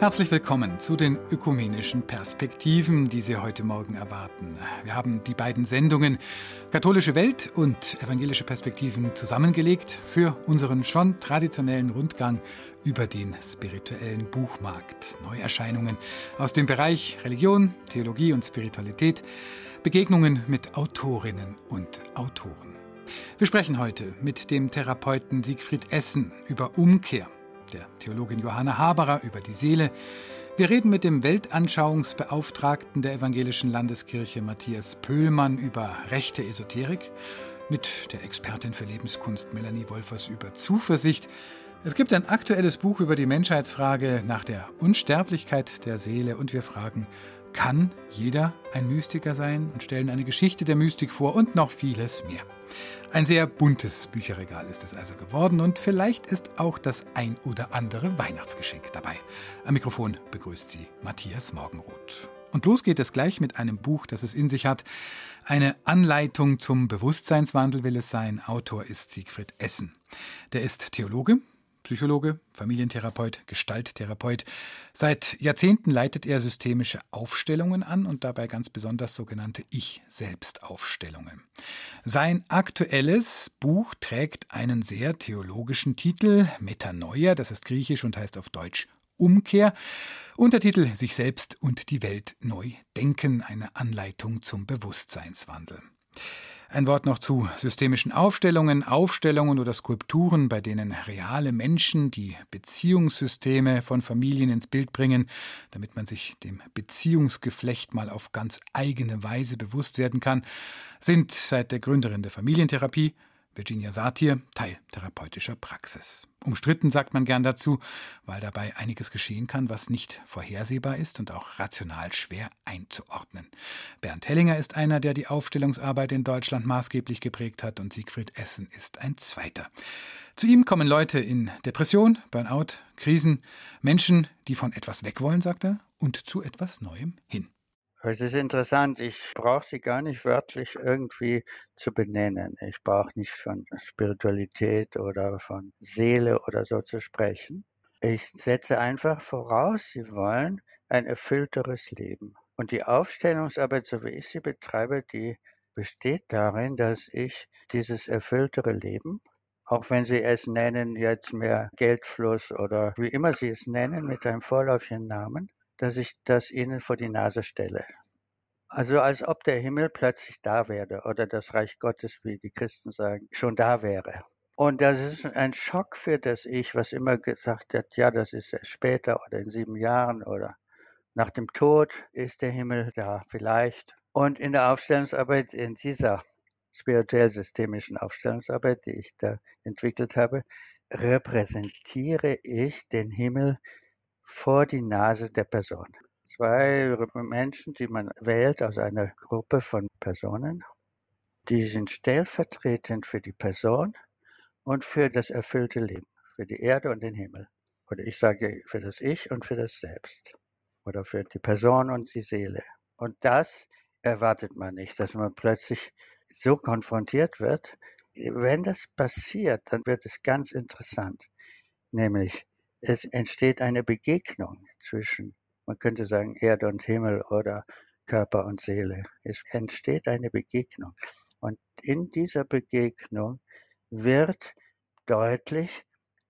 Herzlich willkommen zu den ökumenischen Perspektiven, die Sie heute Morgen erwarten. Wir haben die beiden Sendungen Katholische Welt und Evangelische Perspektiven zusammengelegt für unseren schon traditionellen Rundgang über den spirituellen Buchmarkt. Neuerscheinungen aus dem Bereich Religion, Theologie und Spiritualität, Begegnungen mit Autorinnen und Autoren. Wir sprechen heute mit dem Therapeuten Siegfried Essen über Umkehr der Theologin Johanna Haberer über die Seele. Wir reden mit dem Weltanschauungsbeauftragten der Evangelischen Landeskirche Matthias Pöhlmann über rechte Esoterik, mit der Expertin für Lebenskunst Melanie Wolfers über Zuversicht. Es gibt ein aktuelles Buch über die Menschheitsfrage nach der Unsterblichkeit der Seele und wir fragen, kann jeder ein Mystiker sein und stellen eine Geschichte der Mystik vor und noch vieles mehr. Ein sehr buntes Bücherregal ist es also geworden und vielleicht ist auch das ein oder andere Weihnachtsgeschenk dabei. Am Mikrofon begrüßt sie Matthias Morgenroth. Und los geht es gleich mit einem Buch, das es in sich hat. Eine Anleitung zum Bewusstseinswandel will es sein. Autor ist Siegfried Essen. Der ist Theologe, Psychologe, Familientherapeut, Gestalttherapeut. Seit Jahrzehnten leitet er systemische Aufstellungen an und dabei ganz besonders sogenannte Ich-Selbst-Aufstellungen. Sein aktuelles Buch trägt einen sehr theologischen Titel, Metanoia, das ist griechisch und heißt auf Deutsch Umkehr. Untertitel Sich selbst und die Welt neu denken, eine Anleitung zum Bewusstseinswandel. Ein Wort noch zu systemischen Aufstellungen, Aufstellungen oder Skulpturen, bei denen reale Menschen die Beziehungssysteme von Familien ins Bild bringen, damit man sich dem Beziehungsgeflecht mal auf ganz eigene Weise bewusst werden kann, sind seit der Gründerin der Familientherapie Virginia Satir, Teil therapeutischer Praxis. Umstritten sagt man gern dazu, weil dabei einiges geschehen kann, was nicht vorhersehbar ist und auch rational schwer einzuordnen. Bernd Hellinger ist einer, der die Aufstellungsarbeit in Deutschland maßgeblich geprägt hat und Siegfried Essen ist ein zweiter. Zu ihm kommen Leute in Depression, Burnout, Krisen, Menschen, die von etwas weg wollen, sagt er, und zu etwas Neuem hin. Es ist interessant, ich brauche sie gar nicht wörtlich irgendwie zu benennen. Ich brauche nicht von Spiritualität oder von Seele oder so zu sprechen. Ich setze einfach voraus, sie wollen ein erfüllteres Leben. Und die Aufstellungsarbeit, so wie ich sie betreibe, die besteht darin, dass ich dieses erfülltere Leben, auch wenn Sie es nennen jetzt mehr Geldfluss oder wie immer Sie es nennen mit einem vorläufigen Namen, dass ich das ihnen vor die Nase stelle. Also als ob der Himmel plötzlich da wäre oder das Reich Gottes, wie die Christen sagen, schon da wäre. Und das ist ein Schock für das Ich, was immer gesagt hat, ja, das ist später oder in sieben Jahren oder nach dem Tod ist der Himmel da vielleicht. Und in der Aufstellungsarbeit, in dieser spirituell-systemischen Aufstellungsarbeit, die ich da entwickelt habe, repräsentiere ich den Himmel vor die Nase der Person. Zwei Menschen, die man wählt aus einer Gruppe von Personen, die sind stellvertretend für die Person und für das erfüllte Leben, für die Erde und den Himmel. Oder ich sage für das Ich und für das Selbst. Oder für die Person und die Seele. Und das erwartet man nicht, dass man plötzlich so konfrontiert wird. Wenn das passiert, dann wird es ganz interessant. Nämlich, es entsteht eine Begegnung zwischen, man könnte sagen, Erde und Himmel oder Körper und Seele. Es entsteht eine Begegnung. Und in dieser Begegnung wird deutlich,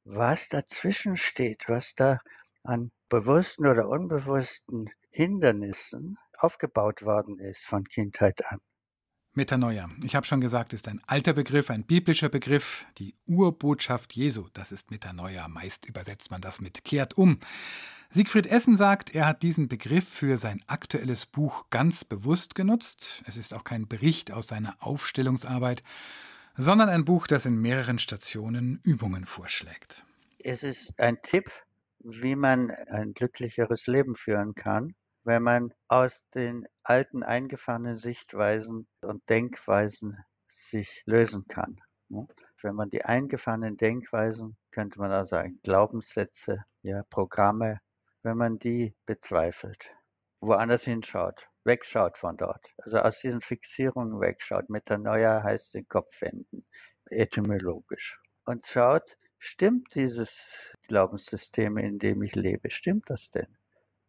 was dazwischen steht, was da an bewussten oder unbewussten Hindernissen aufgebaut worden ist von Kindheit an. Metanoia, ich habe schon gesagt, ist ein alter Begriff, ein biblischer Begriff. Die Urbotschaft Jesu, das ist Metanoia. Meist übersetzt man das mit kehrt um. Siegfried Essen sagt, er hat diesen Begriff für sein aktuelles Buch ganz bewusst genutzt. Es ist auch kein Bericht aus seiner Aufstellungsarbeit, sondern ein Buch, das in mehreren Stationen Übungen vorschlägt. Es ist ein Tipp, wie man ein glücklicheres Leben führen kann wenn man aus den alten eingefahrenen Sichtweisen und Denkweisen sich lösen kann. Ne? Wenn man die eingefahrenen Denkweisen, könnte man auch sagen, Glaubenssätze, ja, Programme, wenn man die bezweifelt, woanders hinschaut, wegschaut von dort, also aus diesen Fixierungen wegschaut, Metanoia heißt den Kopf wenden, etymologisch, und schaut, stimmt dieses Glaubenssystem, in dem ich lebe, stimmt das denn?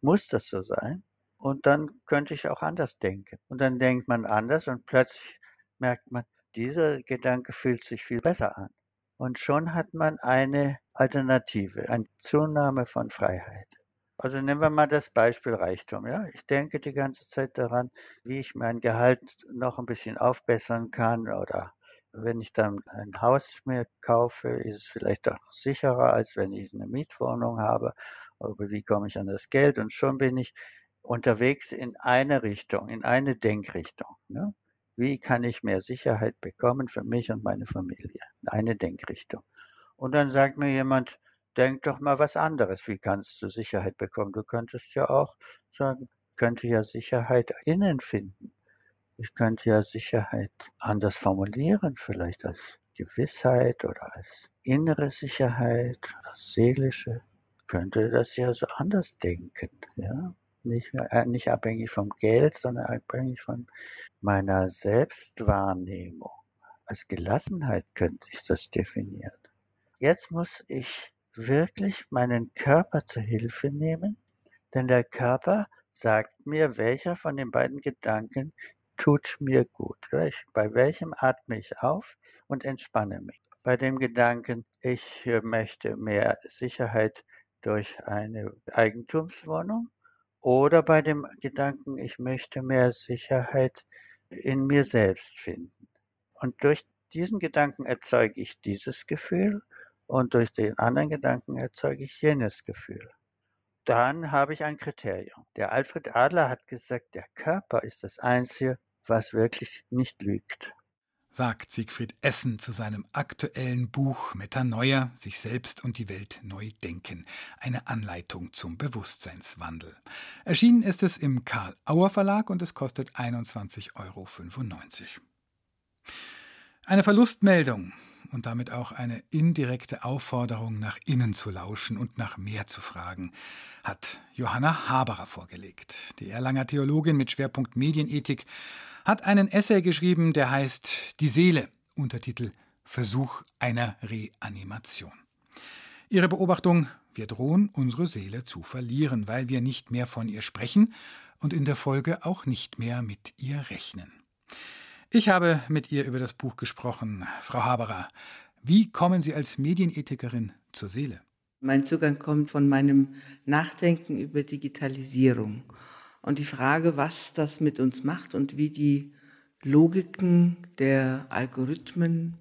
Muss das so sein? Und dann könnte ich auch anders denken. Und dann denkt man anders und plötzlich merkt man, dieser Gedanke fühlt sich viel besser an. Und schon hat man eine Alternative, eine Zunahme von Freiheit. Also nehmen wir mal das Beispiel Reichtum. Ja? Ich denke die ganze Zeit daran, wie ich mein Gehalt noch ein bisschen aufbessern kann oder wenn ich dann ein Haus mir kaufe, ist es vielleicht auch sicherer, als wenn ich eine Mietwohnung habe. Aber wie komme ich an das Geld? Und schon bin ich unterwegs in eine Richtung, in eine Denkrichtung. Ne? Wie kann ich mehr Sicherheit bekommen für mich und meine Familie? Eine Denkrichtung. Und dann sagt mir jemand, denk doch mal was anderes. Wie kannst du Sicherheit bekommen? Du könntest ja auch sagen, könnte ja Sicherheit innen finden. Ich könnte ja Sicherheit anders formulieren, vielleicht als Gewissheit oder als innere Sicherheit, als seelische. Ich könnte das ja so anders denken, ja nicht, äh, nicht abhängig vom Geld, sondern abhängig von meiner Selbstwahrnehmung. Als Gelassenheit könnte ich das definieren. Jetzt muss ich wirklich meinen Körper zur Hilfe nehmen, denn der Körper sagt mir, welcher von den beiden Gedanken tut mir gut. Bei welchem atme ich auf und entspanne mich. Bei dem Gedanken, ich möchte mehr Sicherheit durch eine Eigentumswohnung, oder bei dem Gedanken, ich möchte mehr Sicherheit in mir selbst finden. Und durch diesen Gedanken erzeuge ich dieses Gefühl und durch den anderen Gedanken erzeuge ich jenes Gefühl. Dann habe ich ein Kriterium. Der Alfred Adler hat gesagt, der Körper ist das Einzige, was wirklich nicht lügt sagt Siegfried Essen zu seinem aktuellen Buch Metanoia, sich selbst und die Welt neu denken, eine Anleitung zum Bewusstseinswandel. Erschienen ist es im Karl Auer Verlag und es kostet 21,95 Euro. Eine Verlustmeldung und damit auch eine indirekte Aufforderung, nach innen zu lauschen und nach mehr zu fragen, hat Johanna Haberer vorgelegt. Die Erlanger Theologin mit Schwerpunkt Medienethik hat einen Essay geschrieben, der heißt Die Seele, Untertitel Versuch einer Reanimation. Ihre Beobachtung, wir drohen unsere Seele zu verlieren, weil wir nicht mehr von ihr sprechen und in der Folge auch nicht mehr mit ihr rechnen. Ich habe mit ihr über das Buch gesprochen. Frau Haberer, wie kommen Sie als Medienethikerin zur Seele? Mein Zugang kommt von meinem Nachdenken über Digitalisierung und die Frage, was das mit uns macht und wie die Logiken der Algorithmen,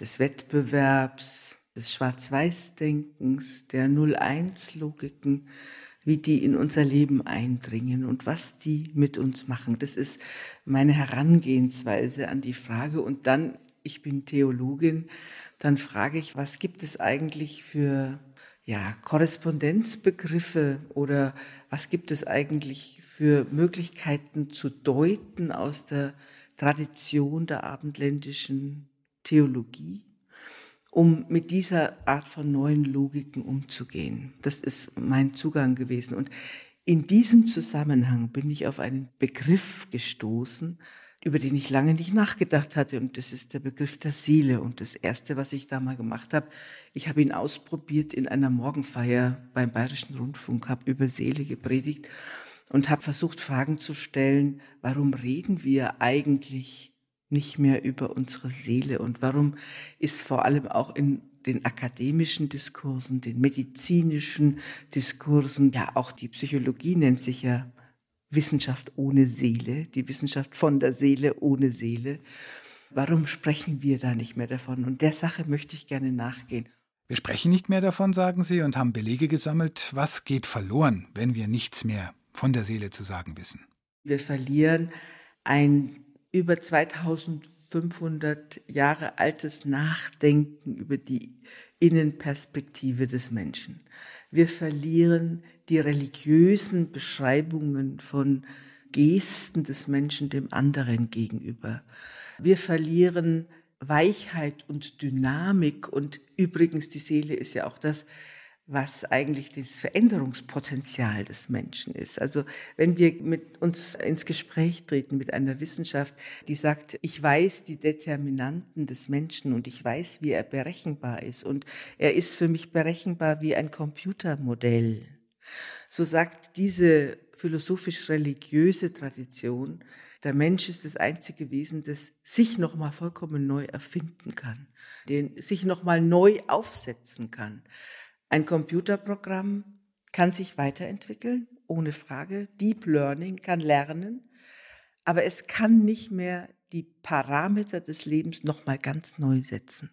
des Wettbewerbs, des Schwarz-Weiß-Denkens, der Null-Eins-Logiken, wie die in unser Leben eindringen und was die mit uns machen. Das ist meine Herangehensweise an die Frage. Und dann, ich bin Theologin, dann frage ich, was gibt es eigentlich für ja, Korrespondenzbegriffe oder was gibt es eigentlich für Möglichkeiten zu deuten aus der Tradition der abendländischen Theologie, um mit dieser Art von neuen Logiken umzugehen. Das ist mein Zugang gewesen. Und in diesem Zusammenhang bin ich auf einen Begriff gestoßen, über den ich lange nicht nachgedacht hatte. Und das ist der Begriff der Seele. Und das Erste, was ich da mal gemacht habe, ich habe ihn ausprobiert in einer Morgenfeier beim Bayerischen Rundfunk, habe über Seele gepredigt und habe versucht, Fragen zu stellen, warum reden wir eigentlich nicht mehr über unsere Seele und warum ist vor allem auch in den akademischen Diskursen, den medizinischen Diskursen, ja auch die Psychologie nennt sich ja Wissenschaft ohne Seele, die Wissenschaft von der Seele ohne Seele. Warum sprechen wir da nicht mehr davon? Und der Sache möchte ich gerne nachgehen. Wir sprechen nicht mehr davon, sagen Sie, und haben Belege gesammelt. Was geht verloren, wenn wir nichts mehr von der Seele zu sagen wissen? Wir verlieren ein über 2500 Jahre altes Nachdenken über die Innenperspektive des Menschen. Wir verlieren die religiösen Beschreibungen von Gesten des Menschen dem anderen gegenüber. Wir verlieren Weichheit und Dynamik und übrigens die Seele ist ja auch das, was eigentlich das Veränderungspotenzial des Menschen ist. Also wenn wir mit uns ins Gespräch treten mit einer Wissenschaft, die sagt, ich weiß die Determinanten des Menschen und ich weiß, wie er berechenbar ist und er ist für mich berechenbar wie ein Computermodell. So sagt diese philosophisch-religiöse Tradition, der Mensch ist das einzige Wesen, das sich nochmal vollkommen neu erfinden kann, den sich nochmal neu aufsetzen kann. Ein Computerprogramm kann sich weiterentwickeln, ohne Frage. Deep Learning kann lernen, aber es kann nicht mehr die Parameter des Lebens nochmal ganz neu setzen.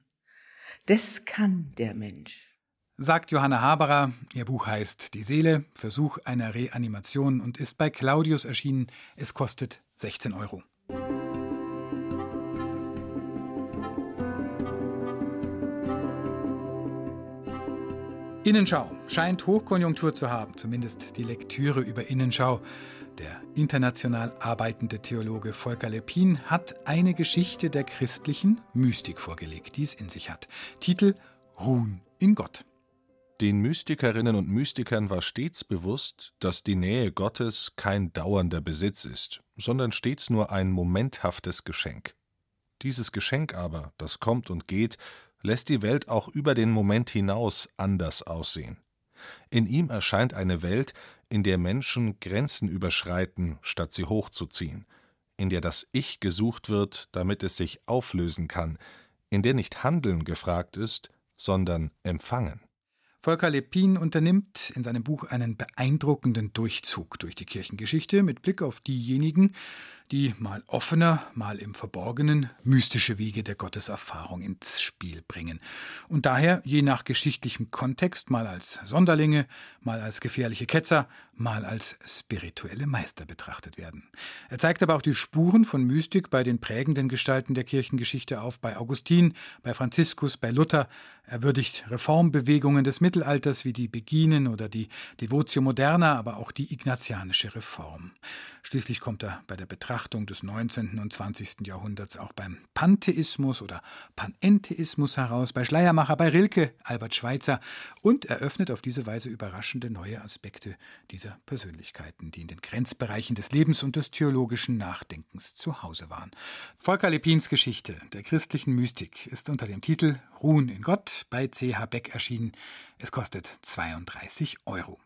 Das kann der Mensch. Sagt Johanna Haberer, ihr Buch heißt Die Seele, Versuch einer Reanimation und ist bei Claudius erschienen. Es kostet 16 Euro. Innenschau scheint Hochkonjunktur zu haben, zumindest die Lektüre über Innenschau. Der international arbeitende Theologe Volker Lepin hat eine Geschichte der christlichen Mystik vorgelegt, die es in sich hat. Titel Ruhen in Gott. Den Mystikerinnen und Mystikern war stets bewusst, dass die Nähe Gottes kein dauernder Besitz ist, sondern stets nur ein momenthaftes Geschenk. Dieses Geschenk aber, das kommt und geht, lässt die Welt auch über den Moment hinaus anders aussehen. In ihm erscheint eine Welt, in der Menschen Grenzen überschreiten, statt sie hochzuziehen, in der das Ich gesucht wird, damit es sich auflösen kann, in der nicht Handeln gefragt ist, sondern Empfangen. Volker Lepin unternimmt in seinem Buch einen beeindruckenden Durchzug durch die Kirchengeschichte mit Blick auf diejenigen, die mal offener, mal im Verborgenen mystische Wege der Gotteserfahrung ins Spiel bringen und daher je nach geschichtlichem Kontext mal als Sonderlinge, mal als gefährliche Ketzer, mal als spirituelle Meister betrachtet werden. Er zeigt aber auch die Spuren von Mystik bei den prägenden Gestalten der Kirchengeschichte auf, bei Augustin, bei Franziskus, bei Luther. Er würdigt Reformbewegungen des Mittelalters wie die Beginen oder die Devotio Moderna, aber auch die ignatianische Reform. Schließlich kommt er bei der Betrachtung des 19. und 20. Jahrhunderts auch beim Pantheismus oder Panentheismus heraus, bei Schleiermacher, bei Rilke, Albert Schweitzer und eröffnet auf diese Weise überraschende neue Aspekte dieser Persönlichkeiten, die in den Grenzbereichen des Lebens und des theologischen Nachdenkens zu Hause waren. Volker Lepins Geschichte der christlichen Mystik ist unter dem Titel Ruhen in Gott bei CH Beck erschienen. Es kostet 32 Euro.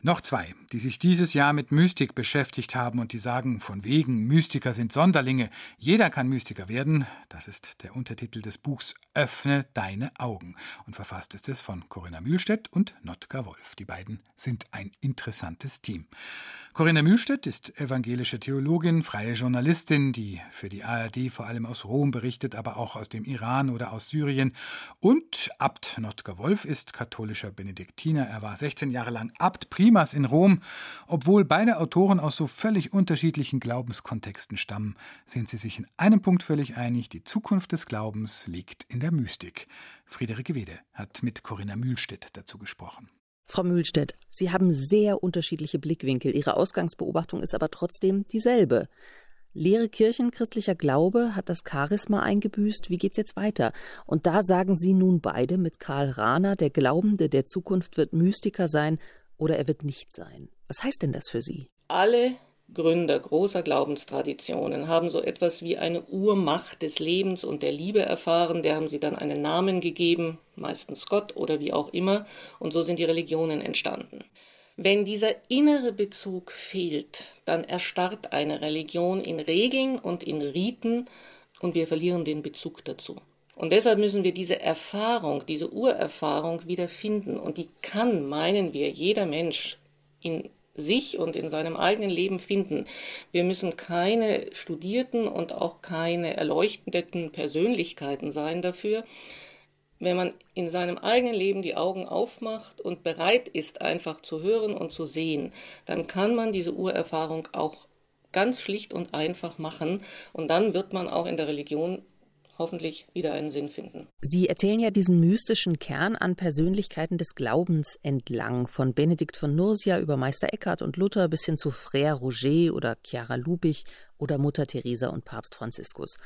Noch zwei, die sich dieses Jahr mit Mystik beschäftigt haben und die sagen, von wegen, Mystiker sind Sonderlinge, jeder kann Mystiker werden. Das ist der Untertitel des Buchs Öffne deine Augen. Und verfasst ist es von Corinna Mühlstedt und Notka Wolf. Die beiden sind ein interessantes Team. Corinna Mühlstedt ist evangelische Theologin, freie Journalistin, die für die ARD vor allem aus Rom berichtet, aber auch aus dem Iran oder aus Syrien. Und Abt Notker Wolf ist katholischer Benediktiner. Er war 16 Jahre lang Abt Primas in Rom. Obwohl beide Autoren aus so völlig unterschiedlichen Glaubenskontexten stammen, sind sie sich in einem Punkt völlig einig. Die Zukunft des Glaubens liegt in der Mystik. Friederike Wede hat mit Corinna Mühlstedt dazu gesprochen. Frau Mühlstedt, Sie haben sehr unterschiedliche Blickwinkel. Ihre Ausgangsbeobachtung ist aber trotzdem dieselbe. Leere Kirchen, christlicher Glaube hat das Charisma eingebüßt. Wie geht's jetzt weiter? Und da sagen Sie nun beide mit Karl Rahner, der Glaubende der Zukunft wird Mystiker sein oder er wird nicht sein. Was heißt denn das für Sie? Alle Gründer großer Glaubenstraditionen haben so etwas wie eine Urmacht des Lebens und der Liebe erfahren, der haben sie dann einen Namen gegeben, meistens Gott oder wie auch immer, und so sind die Religionen entstanden. Wenn dieser innere Bezug fehlt, dann erstarrt eine Religion in Regeln und in Riten und wir verlieren den Bezug dazu. Und deshalb müssen wir diese Erfahrung, diese Urerfahrung wieder finden. Und die kann, meinen wir, jeder Mensch in sich und in seinem eigenen Leben finden. Wir müssen keine studierten und auch keine erleuchteten Persönlichkeiten sein dafür. Wenn man in seinem eigenen Leben die Augen aufmacht und bereit ist, einfach zu hören und zu sehen, dann kann man diese Urerfahrung auch ganz schlicht und einfach machen und dann wird man auch in der Religion hoffentlich wieder einen Sinn finden. Sie erzählen ja diesen mystischen Kern an Persönlichkeiten des Glaubens entlang, von Benedikt von Nursia über Meister Eckhart und Luther bis hin zu Frère Roger oder Chiara Lubich oder Mutter Teresa und Papst Franziskus.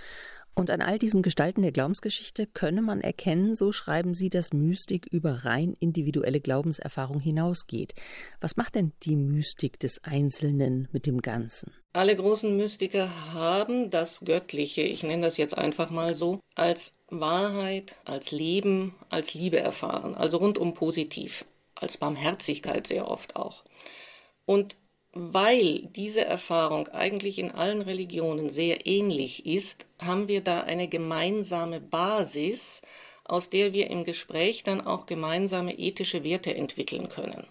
Und an all diesen Gestalten der Glaubensgeschichte könne man erkennen, so schreiben Sie, dass Mystik über rein individuelle Glaubenserfahrung hinausgeht. Was macht denn die Mystik des Einzelnen mit dem Ganzen? Alle großen Mystiker haben das Göttliche, ich nenne das jetzt einfach mal so, als Wahrheit, als Leben, als Liebe erfahren, also rundum positiv, als Barmherzigkeit sehr oft auch. Und weil diese Erfahrung eigentlich in allen Religionen sehr ähnlich ist, haben wir da eine gemeinsame Basis, aus der wir im Gespräch dann auch gemeinsame ethische Werte entwickeln können.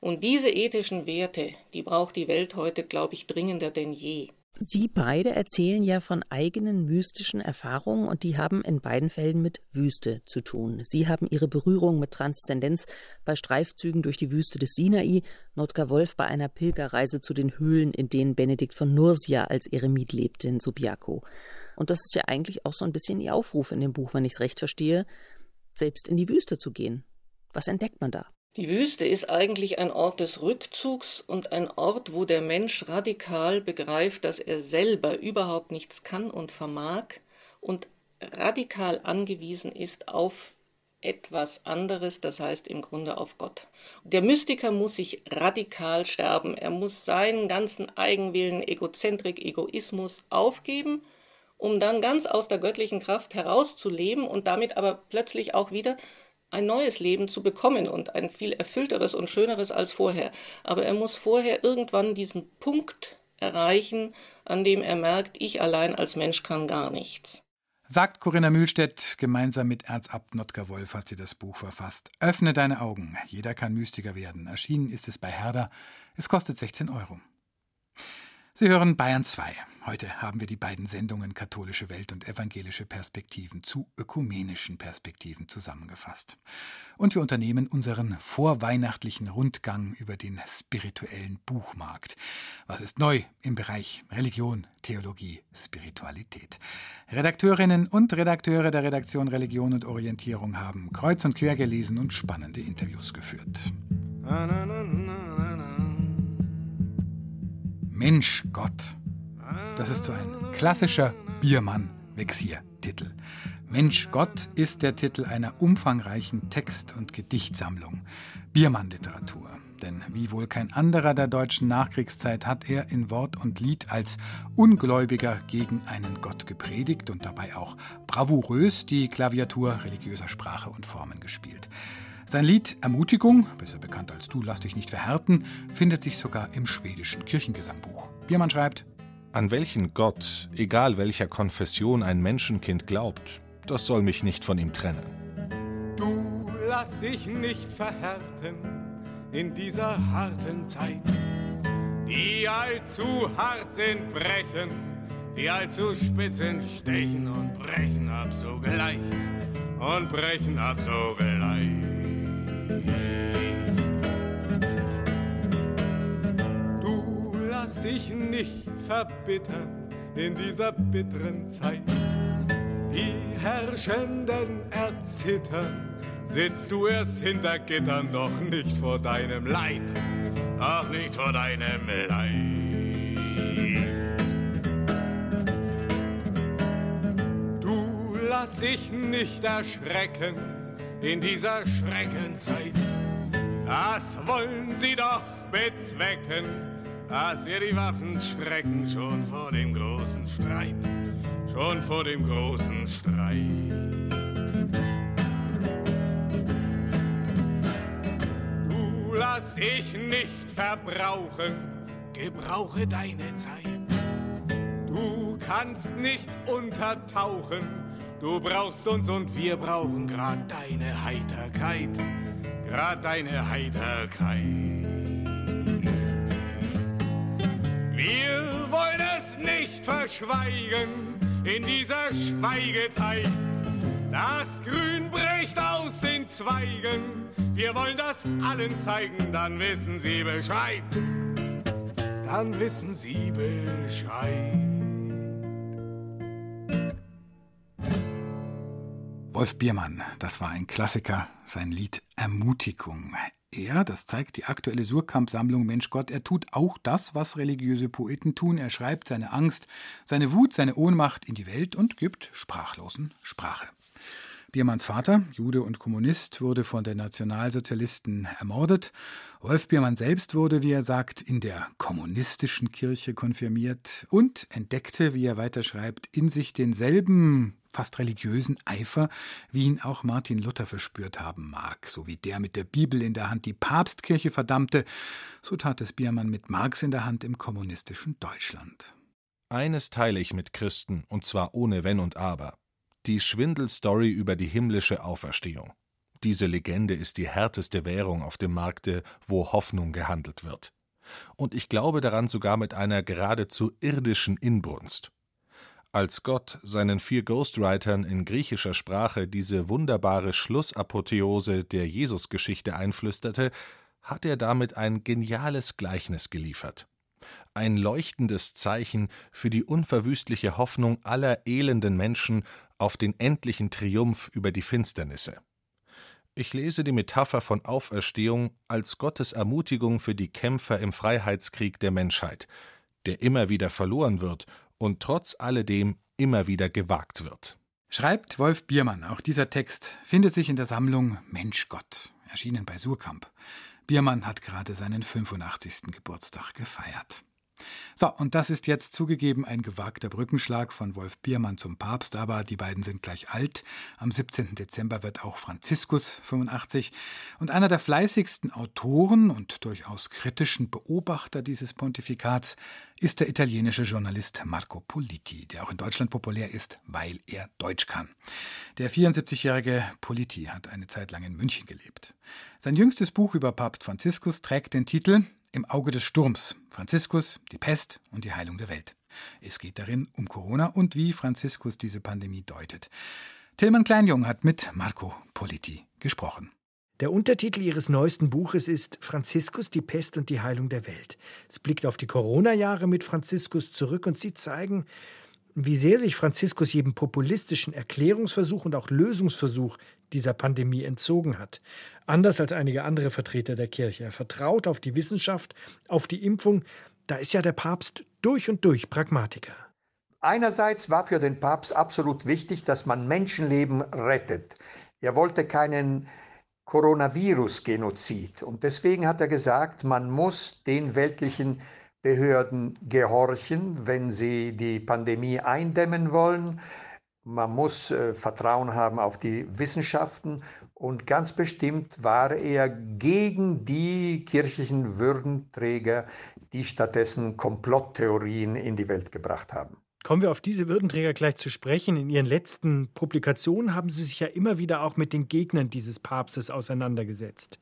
Und diese ethischen Werte, die braucht die Welt heute, glaube ich, dringender denn je. Sie beide erzählen ja von eigenen mystischen Erfahrungen und die haben in beiden Fällen mit Wüste zu tun. Sie haben ihre Berührung mit Transzendenz bei Streifzügen durch die Wüste des Sinai, Notker Wolf bei einer Pilgerreise zu den Höhlen, in denen Benedikt von Nursia als Eremit lebte in Subiaco. Und das ist ja eigentlich auch so ein bisschen ihr Aufruf in dem Buch, wenn ich es recht verstehe, selbst in die Wüste zu gehen. Was entdeckt man da? Die Wüste ist eigentlich ein Ort des Rückzugs und ein Ort, wo der Mensch radikal begreift, dass er selber überhaupt nichts kann und vermag und radikal angewiesen ist auf etwas anderes, das heißt im Grunde auf Gott. Der Mystiker muss sich radikal sterben, er muss seinen ganzen Eigenwillen, Egozentrik, Egoismus aufgeben, um dann ganz aus der göttlichen Kraft herauszuleben und damit aber plötzlich auch wieder ein neues Leben zu bekommen und ein viel erfüllteres und schöneres als vorher. Aber er muss vorher irgendwann diesen Punkt erreichen, an dem er merkt, ich allein als Mensch kann gar nichts. Sagt Corinna Mühlstedt, gemeinsam mit Erzabt Notker Wolf hat sie das Buch verfasst. Öffne deine Augen, jeder kann Mystiker werden. Erschienen ist es bei Herder. Es kostet 16 Euro. Sie hören Bayern 2. Heute haben wir die beiden Sendungen Katholische Welt und Evangelische Perspektiven zu ökumenischen Perspektiven zusammengefasst. Und wir unternehmen unseren vorweihnachtlichen Rundgang über den spirituellen Buchmarkt. Was ist neu im Bereich Religion, Theologie, Spiritualität? Redakteurinnen und Redakteure der Redaktion Religion und Orientierung haben kreuz und quer gelesen und spannende Interviews geführt. Na, na, na, Mensch Gott. Das ist so ein klassischer Biermann-Vexier-Titel. Mensch Gott ist der Titel einer umfangreichen Text- und Gedichtsammlung. Biermann-Literatur. Denn wie wohl kein anderer der deutschen Nachkriegszeit hat er in Wort und Lied als Ungläubiger gegen einen Gott gepredigt und dabei auch bravourös die Klaviatur religiöser Sprache und Formen gespielt. Sein Lied Ermutigung, besser bekannt als Du lass dich nicht verhärten, findet sich sogar im schwedischen Kirchengesangbuch. Biermann schreibt: An welchen Gott, egal welcher Konfession ein Menschenkind glaubt, das soll mich nicht von ihm trennen. Du lass dich nicht verhärten in dieser harten Zeit. Die allzu hart sind, brechen, die allzu spitz sind, stechen und brechen ab sogleich und brechen ab sogleich. Dich nicht verbittern in dieser bitteren Zeit. Die Herrschenden erzittern, sitzt du erst hinter Gittern, doch nicht vor deinem Leid, doch nicht vor deinem Leid. Du lass dich nicht erschrecken in dieser Schreckenzeit. Das wollen sie doch bezwecken, dass wir die Waffen strecken, schon vor dem großen Streit, schon vor dem großen Streit. Du lass dich nicht verbrauchen, gebrauche deine Zeit. Du kannst nicht untertauchen, Du brauchst uns und wir brauchen grad deine Heiterkeit, grad deine Heiterkeit. Wir wollen es nicht verschweigen in dieser Schweigezeit. Das Grün bricht aus den Zweigen. Wir wollen das allen zeigen, dann wissen sie Bescheid. Dann wissen sie Bescheid. Wolf Biermann, das war ein Klassiker, sein Lied Ermutigung. Er, das zeigt die aktuelle Surkamp-Sammlung Mensch Gott, er tut auch das, was religiöse Poeten tun. Er schreibt seine Angst, seine Wut, seine Ohnmacht in die Welt und gibt Sprachlosen Sprache. Biermanns Vater, Jude und Kommunist, wurde von den Nationalsozialisten ermordet. Wolf Biermann selbst wurde, wie er sagt, in der kommunistischen Kirche konfirmiert und entdeckte, wie er weiterschreibt, in sich denselben fast religiösen Eifer, wie ihn auch Martin Luther verspürt haben mag, so wie der mit der Bibel in der Hand die Papstkirche verdammte, so tat es Biermann mit Marx in der Hand im kommunistischen Deutschland. Eines teile ich mit Christen, und zwar ohne Wenn und Aber die Schwindelstory über die himmlische Auferstehung. Diese Legende ist die härteste Währung auf dem Markte, wo Hoffnung gehandelt wird. Und ich glaube daran sogar mit einer geradezu irdischen Inbrunst. Als Gott seinen vier Ghostwritern in griechischer Sprache diese wunderbare Schlussapotheose der Jesusgeschichte einflüsterte, hat er damit ein geniales Gleichnis geliefert ein leuchtendes Zeichen für die unverwüstliche Hoffnung aller elenden Menschen auf den endlichen Triumph über die Finsternisse. Ich lese die Metapher von Auferstehung als Gottes Ermutigung für die Kämpfer im Freiheitskrieg der Menschheit, der immer wieder verloren wird und trotz alledem immer wieder gewagt wird. Schreibt Wolf Biermann, auch dieser Text findet sich in der Sammlung Mensch Gott, erschienen bei Surkamp. Biermann hat gerade seinen 85. Geburtstag gefeiert. So, und das ist jetzt zugegeben ein gewagter Brückenschlag von Wolf Biermann zum Papst, aber die beiden sind gleich alt. Am 17. Dezember wird auch Franziskus 85. Und einer der fleißigsten Autoren und durchaus kritischen Beobachter dieses Pontifikats ist der italienische Journalist Marco Politi, der auch in Deutschland populär ist, weil er Deutsch kann. Der 74-jährige Politi hat eine Zeit lang in München gelebt. Sein jüngstes Buch über Papst Franziskus trägt den Titel im Auge des Sturms. Franziskus, die Pest und die Heilung der Welt. Es geht darin um Corona und wie Franziskus diese Pandemie deutet. Tillmann Kleinjung hat mit Marco Politi gesprochen. Der Untertitel Ihres neuesten Buches ist Franziskus, die Pest und die Heilung der Welt. Es blickt auf die Corona-Jahre mit Franziskus zurück und Sie zeigen, wie sehr sich Franziskus jedem populistischen Erklärungsversuch und auch Lösungsversuch dieser Pandemie entzogen hat. Anders als einige andere Vertreter der Kirche. Er vertraut auf die Wissenschaft, auf die Impfung. Da ist ja der Papst durch und durch Pragmatiker. Einerseits war für den Papst absolut wichtig, dass man Menschenleben rettet. Er wollte keinen Coronavirus-Genozid. Und deswegen hat er gesagt, man muss den weltlichen Behörden gehorchen, wenn sie die Pandemie eindämmen wollen. Man muss äh, Vertrauen haben auf die Wissenschaften und ganz bestimmt war er gegen die kirchlichen Würdenträger, die stattdessen Komplotttheorien in die Welt gebracht haben. Kommen wir auf diese Würdenträger gleich zu sprechen. In Ihren letzten Publikationen haben Sie sich ja immer wieder auch mit den Gegnern dieses Papstes auseinandergesetzt.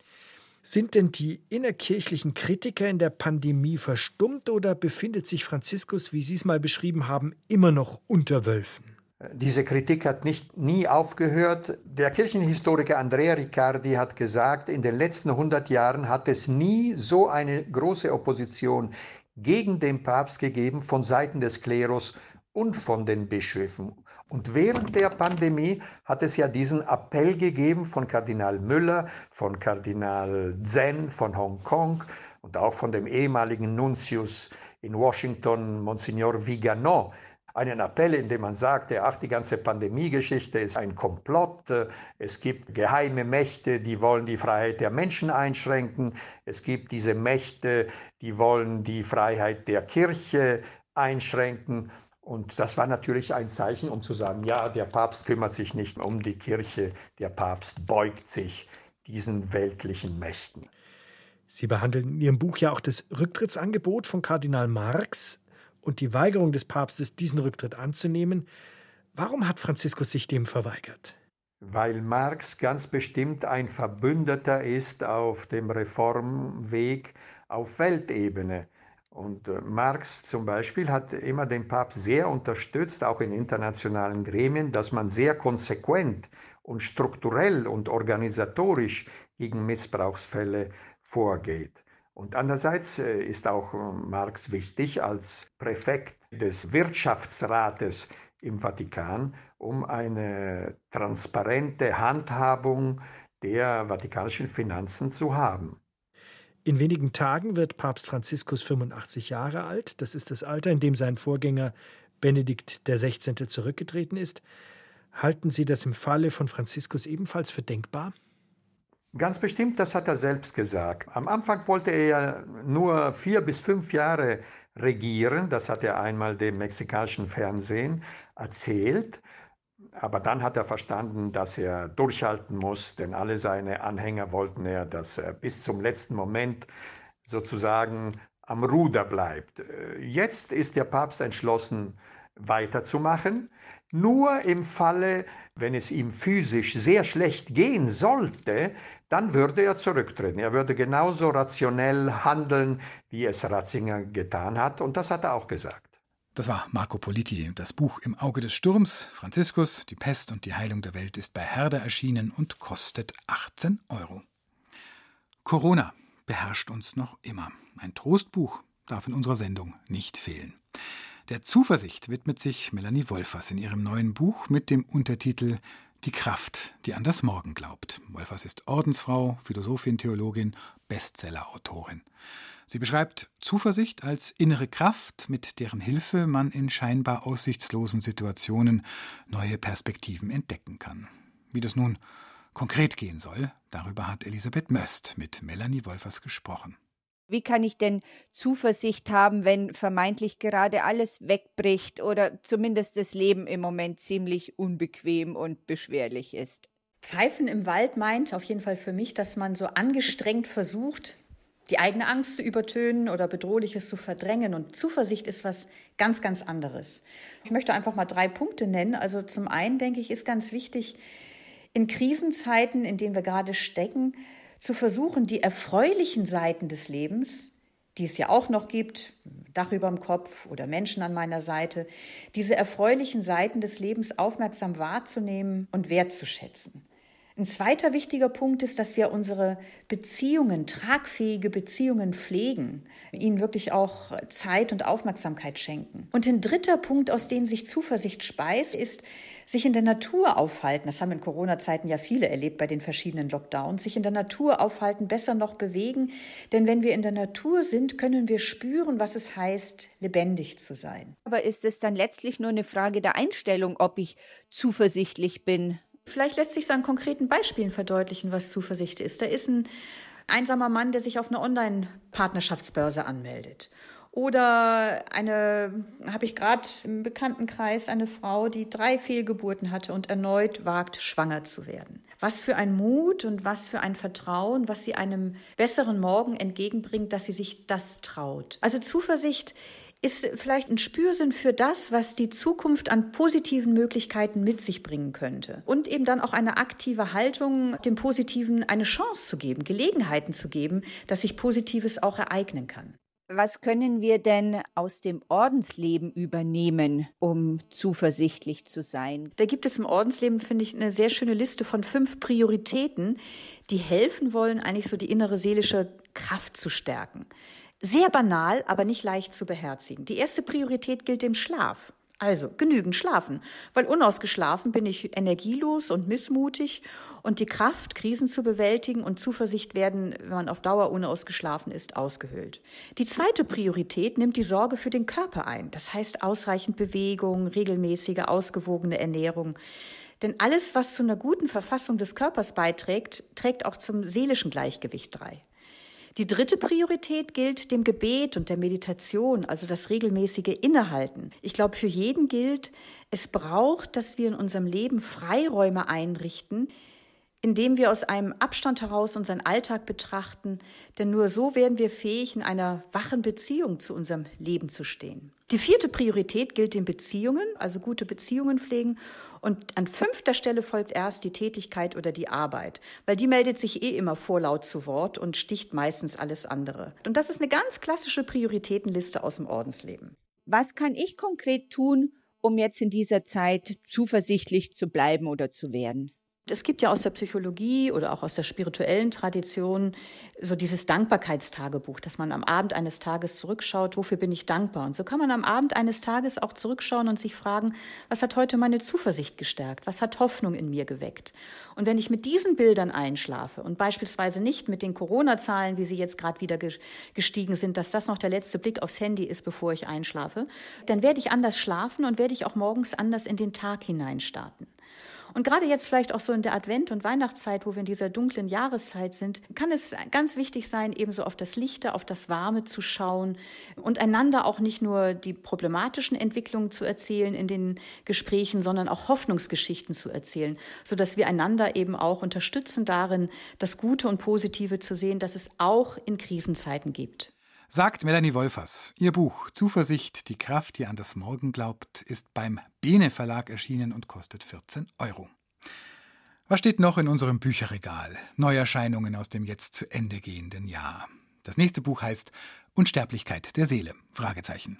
Sind denn die innerkirchlichen Kritiker in der Pandemie verstummt oder befindet sich Franziskus, wie Sie es mal beschrieben haben, immer noch unter Wölfen? Diese Kritik hat nicht, nie aufgehört. Der Kirchenhistoriker Andrea Riccardi hat gesagt, in den letzten 100 Jahren hat es nie so eine große Opposition gegen den Papst gegeben von Seiten des Klerus und von den Bischöfen. Und während der Pandemie hat es ja diesen Appell gegeben von Kardinal Müller, von Kardinal Zen von Hongkong und auch von dem ehemaligen Nuntius in Washington, Monsignor Viganò, einen Appell, in dem man sagte, ach, die ganze Pandemiegeschichte ist ein Komplott, es gibt geheime Mächte, die wollen die Freiheit der Menschen einschränken, es gibt diese Mächte, die wollen die Freiheit der Kirche einschränken. Und das war natürlich ein Zeichen, um zu sagen, ja, der Papst kümmert sich nicht um die Kirche, der Papst beugt sich diesen weltlichen Mächten. Sie behandeln in Ihrem Buch ja auch das Rücktrittsangebot von Kardinal Marx und die Weigerung des Papstes, diesen Rücktritt anzunehmen. Warum hat Franziskus sich dem verweigert? Weil Marx ganz bestimmt ein Verbündeter ist auf dem Reformweg auf Weltebene. Und äh, Marx zum Beispiel hat immer den Papst sehr unterstützt, auch in internationalen Gremien, dass man sehr konsequent und strukturell und organisatorisch gegen Missbrauchsfälle vorgeht. Und andererseits äh, ist auch äh, Marx wichtig als Präfekt des Wirtschaftsrates im Vatikan, um eine transparente Handhabung der vatikanischen Finanzen zu haben. In wenigen Tagen wird Papst Franziskus 85 Jahre alt. Das ist das Alter, in dem sein Vorgänger Benedikt XVI. zurückgetreten ist. Halten Sie das im Falle von Franziskus ebenfalls für denkbar? Ganz bestimmt, das hat er selbst gesagt. Am Anfang wollte er ja nur vier bis fünf Jahre regieren. Das hat er einmal dem mexikanischen Fernsehen erzählt. Aber dann hat er verstanden, dass er durchhalten muss, denn alle seine Anhänger wollten ja, dass er bis zum letzten Moment sozusagen am Ruder bleibt. Jetzt ist der Papst entschlossen, weiterzumachen. Nur im Falle, wenn es ihm physisch sehr schlecht gehen sollte, dann würde er zurücktreten. Er würde genauso rationell handeln, wie es Ratzinger getan hat. Und das hat er auch gesagt. Das war Marco Politi. Das Buch Im Auge des Sturms, Franziskus, die Pest und die Heilung der Welt ist bei Herder erschienen und kostet 18 Euro. Corona beherrscht uns noch immer. Ein Trostbuch darf in unserer Sendung nicht fehlen. Der Zuversicht widmet sich Melanie Wolfers in ihrem neuen Buch mit dem Untertitel Die Kraft, die an das Morgen glaubt. Wolfers ist Ordensfrau, Philosophin, Theologin, Bestsellerautorin. Sie beschreibt Zuversicht als innere Kraft, mit deren Hilfe man in scheinbar aussichtslosen Situationen neue Perspektiven entdecken kann. Wie das nun konkret gehen soll, darüber hat Elisabeth Möst mit Melanie Wolfers gesprochen. Wie kann ich denn Zuversicht haben, wenn vermeintlich gerade alles wegbricht oder zumindest das Leben im Moment ziemlich unbequem und beschwerlich ist? Pfeifen im Wald meint auf jeden Fall für mich, dass man so angestrengt versucht, die eigene Angst zu übertönen oder Bedrohliches zu verdrängen. Und Zuversicht ist was ganz, ganz anderes. Ich möchte einfach mal drei Punkte nennen. Also zum einen denke ich, ist ganz wichtig, in Krisenzeiten, in denen wir gerade stecken, zu versuchen, die erfreulichen Seiten des Lebens, die es ja auch noch gibt, Dach über dem Kopf oder Menschen an meiner Seite, diese erfreulichen Seiten des Lebens aufmerksam wahrzunehmen und wertzuschätzen. Ein zweiter wichtiger Punkt ist, dass wir unsere Beziehungen, tragfähige Beziehungen pflegen, ihnen wirklich auch Zeit und Aufmerksamkeit schenken. Und ein dritter Punkt, aus dem sich Zuversicht speist, ist, sich in der Natur aufhalten. Das haben in Corona-Zeiten ja viele erlebt bei den verschiedenen Lockdowns. Sich in der Natur aufhalten, besser noch bewegen. Denn wenn wir in der Natur sind, können wir spüren, was es heißt, lebendig zu sein. Aber ist es dann letztlich nur eine Frage der Einstellung, ob ich zuversichtlich bin? Vielleicht lässt sich so an konkreten Beispielen verdeutlichen, was Zuversicht ist. Da ist ein einsamer Mann, der sich auf einer Online-Partnerschaftsbörse anmeldet. Oder eine, habe ich gerade im Bekanntenkreis, eine Frau, die drei Fehlgeburten hatte und erneut wagt, schwanger zu werden. Was für ein Mut und was für ein Vertrauen, was sie einem besseren Morgen entgegenbringt, dass sie sich das traut. Also Zuversicht ist vielleicht ein Spürsinn für das, was die Zukunft an positiven Möglichkeiten mit sich bringen könnte. Und eben dann auch eine aktive Haltung, dem Positiven eine Chance zu geben, Gelegenheiten zu geben, dass sich Positives auch ereignen kann. Was können wir denn aus dem Ordensleben übernehmen, um zuversichtlich zu sein? Da gibt es im Ordensleben, finde ich, eine sehr schöne Liste von fünf Prioritäten, die helfen wollen, eigentlich so die innere seelische Kraft zu stärken. Sehr banal, aber nicht leicht zu beherzigen. Die erste Priorität gilt dem Schlaf. Also genügend schlafen, weil unausgeschlafen bin ich energielos und missmutig und die Kraft, Krisen zu bewältigen und Zuversicht werden, wenn man auf Dauer unausgeschlafen ist, ausgehöhlt. Die zweite Priorität nimmt die Sorge für den Körper ein. Das heißt ausreichend Bewegung, regelmäßige, ausgewogene Ernährung. Denn alles, was zu einer guten Verfassung des Körpers beiträgt, trägt auch zum seelischen Gleichgewicht bei. Die dritte Priorität gilt dem Gebet und der Meditation, also das regelmäßige Innehalten. Ich glaube, für jeden gilt, es braucht, dass wir in unserem Leben Freiräume einrichten, indem wir aus einem Abstand heraus unseren Alltag betrachten, denn nur so werden wir fähig, in einer wachen Beziehung zu unserem Leben zu stehen. Die vierte Priorität gilt den Beziehungen, also gute Beziehungen pflegen. Und an fünfter Stelle folgt erst die Tätigkeit oder die Arbeit, weil die meldet sich eh immer vorlaut zu Wort und sticht meistens alles andere. Und das ist eine ganz klassische Prioritätenliste aus dem Ordensleben. Was kann ich konkret tun, um jetzt in dieser Zeit zuversichtlich zu bleiben oder zu werden? Es gibt ja aus der Psychologie oder auch aus der spirituellen Tradition so dieses Dankbarkeitstagebuch, dass man am Abend eines Tages zurückschaut, wofür bin ich dankbar? Und so kann man am Abend eines Tages auch zurückschauen und sich fragen, was hat heute meine Zuversicht gestärkt? Was hat Hoffnung in mir geweckt? Und wenn ich mit diesen Bildern einschlafe und beispielsweise nicht mit den Corona-Zahlen, wie sie jetzt gerade wieder gestiegen sind, dass das noch der letzte Blick aufs Handy ist, bevor ich einschlafe, dann werde ich anders schlafen und werde ich auch morgens anders in den Tag hineinstarten. Und gerade jetzt vielleicht auch so in der Advent- und Weihnachtszeit, wo wir in dieser dunklen Jahreszeit sind, kann es ganz wichtig sein, ebenso auf das Lichte, auf das Warme zu schauen und einander auch nicht nur die problematischen Entwicklungen zu erzählen in den Gesprächen, sondern auch Hoffnungsgeschichten zu erzählen, sodass wir einander eben auch unterstützen darin, das Gute und Positive zu sehen, dass es auch in Krisenzeiten gibt. Sagt Melanie Wolfers. Ihr Buch Zuversicht, die Kraft, die an das Morgen glaubt, ist beim Bene Verlag erschienen und kostet 14 Euro. Was steht noch in unserem Bücherregal? Neuerscheinungen aus dem jetzt zu Ende gehenden Jahr. Das nächste Buch heißt Unsterblichkeit der Seele? Fragezeichen.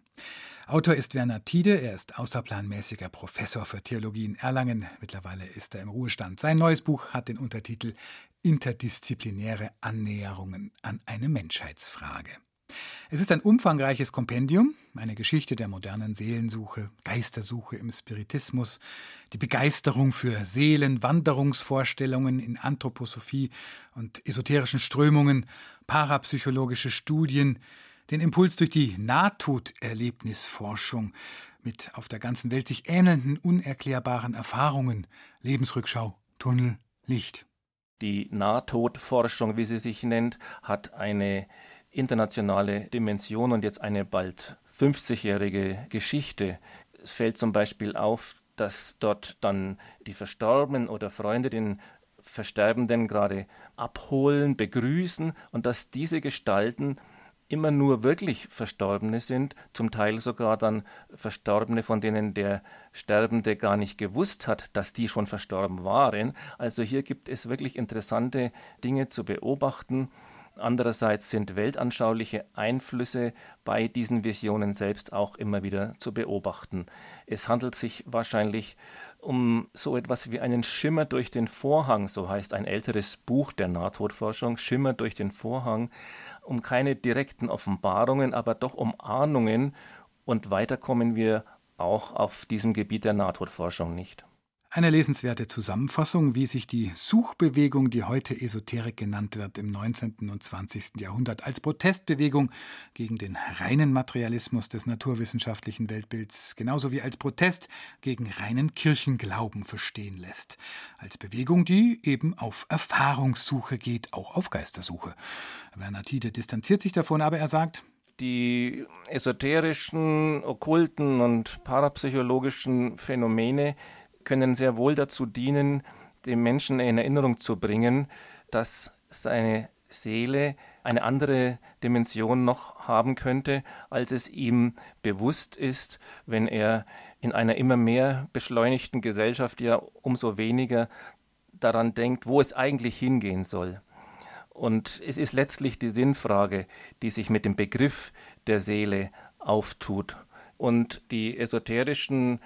Autor ist Werner Tiede, er ist außerplanmäßiger Professor für Theologie in Erlangen. Mittlerweile ist er im Ruhestand. Sein neues Buch hat den Untertitel Interdisziplinäre Annäherungen an eine Menschheitsfrage. Es ist ein umfangreiches Kompendium, eine Geschichte der modernen Seelensuche, Geistersuche im Spiritismus, die Begeisterung für Seelenwanderungsvorstellungen in Anthroposophie und esoterischen Strömungen, parapsychologische Studien, den Impuls durch die Nahtoderlebnisforschung mit auf der ganzen Welt sich ähnelnden unerklärbaren Erfahrungen, Lebensrückschau, Tunnel, Licht. Die Nahtodforschung, wie sie sich nennt, hat eine internationale Dimension und jetzt eine bald 50-jährige Geschichte. Es fällt zum Beispiel auf, dass dort dann die Verstorbenen oder Freunde den Versterbenden gerade abholen, begrüßen und dass diese Gestalten immer nur wirklich Verstorbene sind, zum Teil sogar dann Verstorbene, von denen der Sterbende gar nicht gewusst hat, dass die schon verstorben waren. Also hier gibt es wirklich interessante Dinge zu beobachten. Andererseits sind weltanschauliche Einflüsse bei diesen Visionen selbst auch immer wieder zu beobachten. Es handelt sich wahrscheinlich um so etwas wie einen Schimmer durch den Vorhang, so heißt ein älteres Buch der Nahtodforschung, Schimmer durch den Vorhang, um keine direkten Offenbarungen, aber doch um Ahnungen und weiter kommen wir auch auf diesem Gebiet der Nahtodforschung nicht. Eine lesenswerte Zusammenfassung, wie sich die Suchbewegung, die heute Esoterik genannt wird, im 19. und 20. Jahrhundert als Protestbewegung gegen den reinen Materialismus des naturwissenschaftlichen Weltbilds, genauso wie als Protest gegen reinen Kirchenglauben verstehen lässt. Als Bewegung, die eben auf Erfahrungssuche geht, auch auf Geistersuche. Werner Tiede distanziert sich davon, aber er sagt, die esoterischen, okkulten und parapsychologischen Phänomene können sehr wohl dazu dienen, dem Menschen in Erinnerung zu bringen, dass seine Seele eine andere Dimension noch haben könnte, als es ihm bewusst ist, wenn er in einer immer mehr beschleunigten Gesellschaft ja umso weniger daran denkt, wo es eigentlich hingehen soll. Und es ist letztlich die Sinnfrage, die sich mit dem Begriff der Seele auftut. Und die esoterischen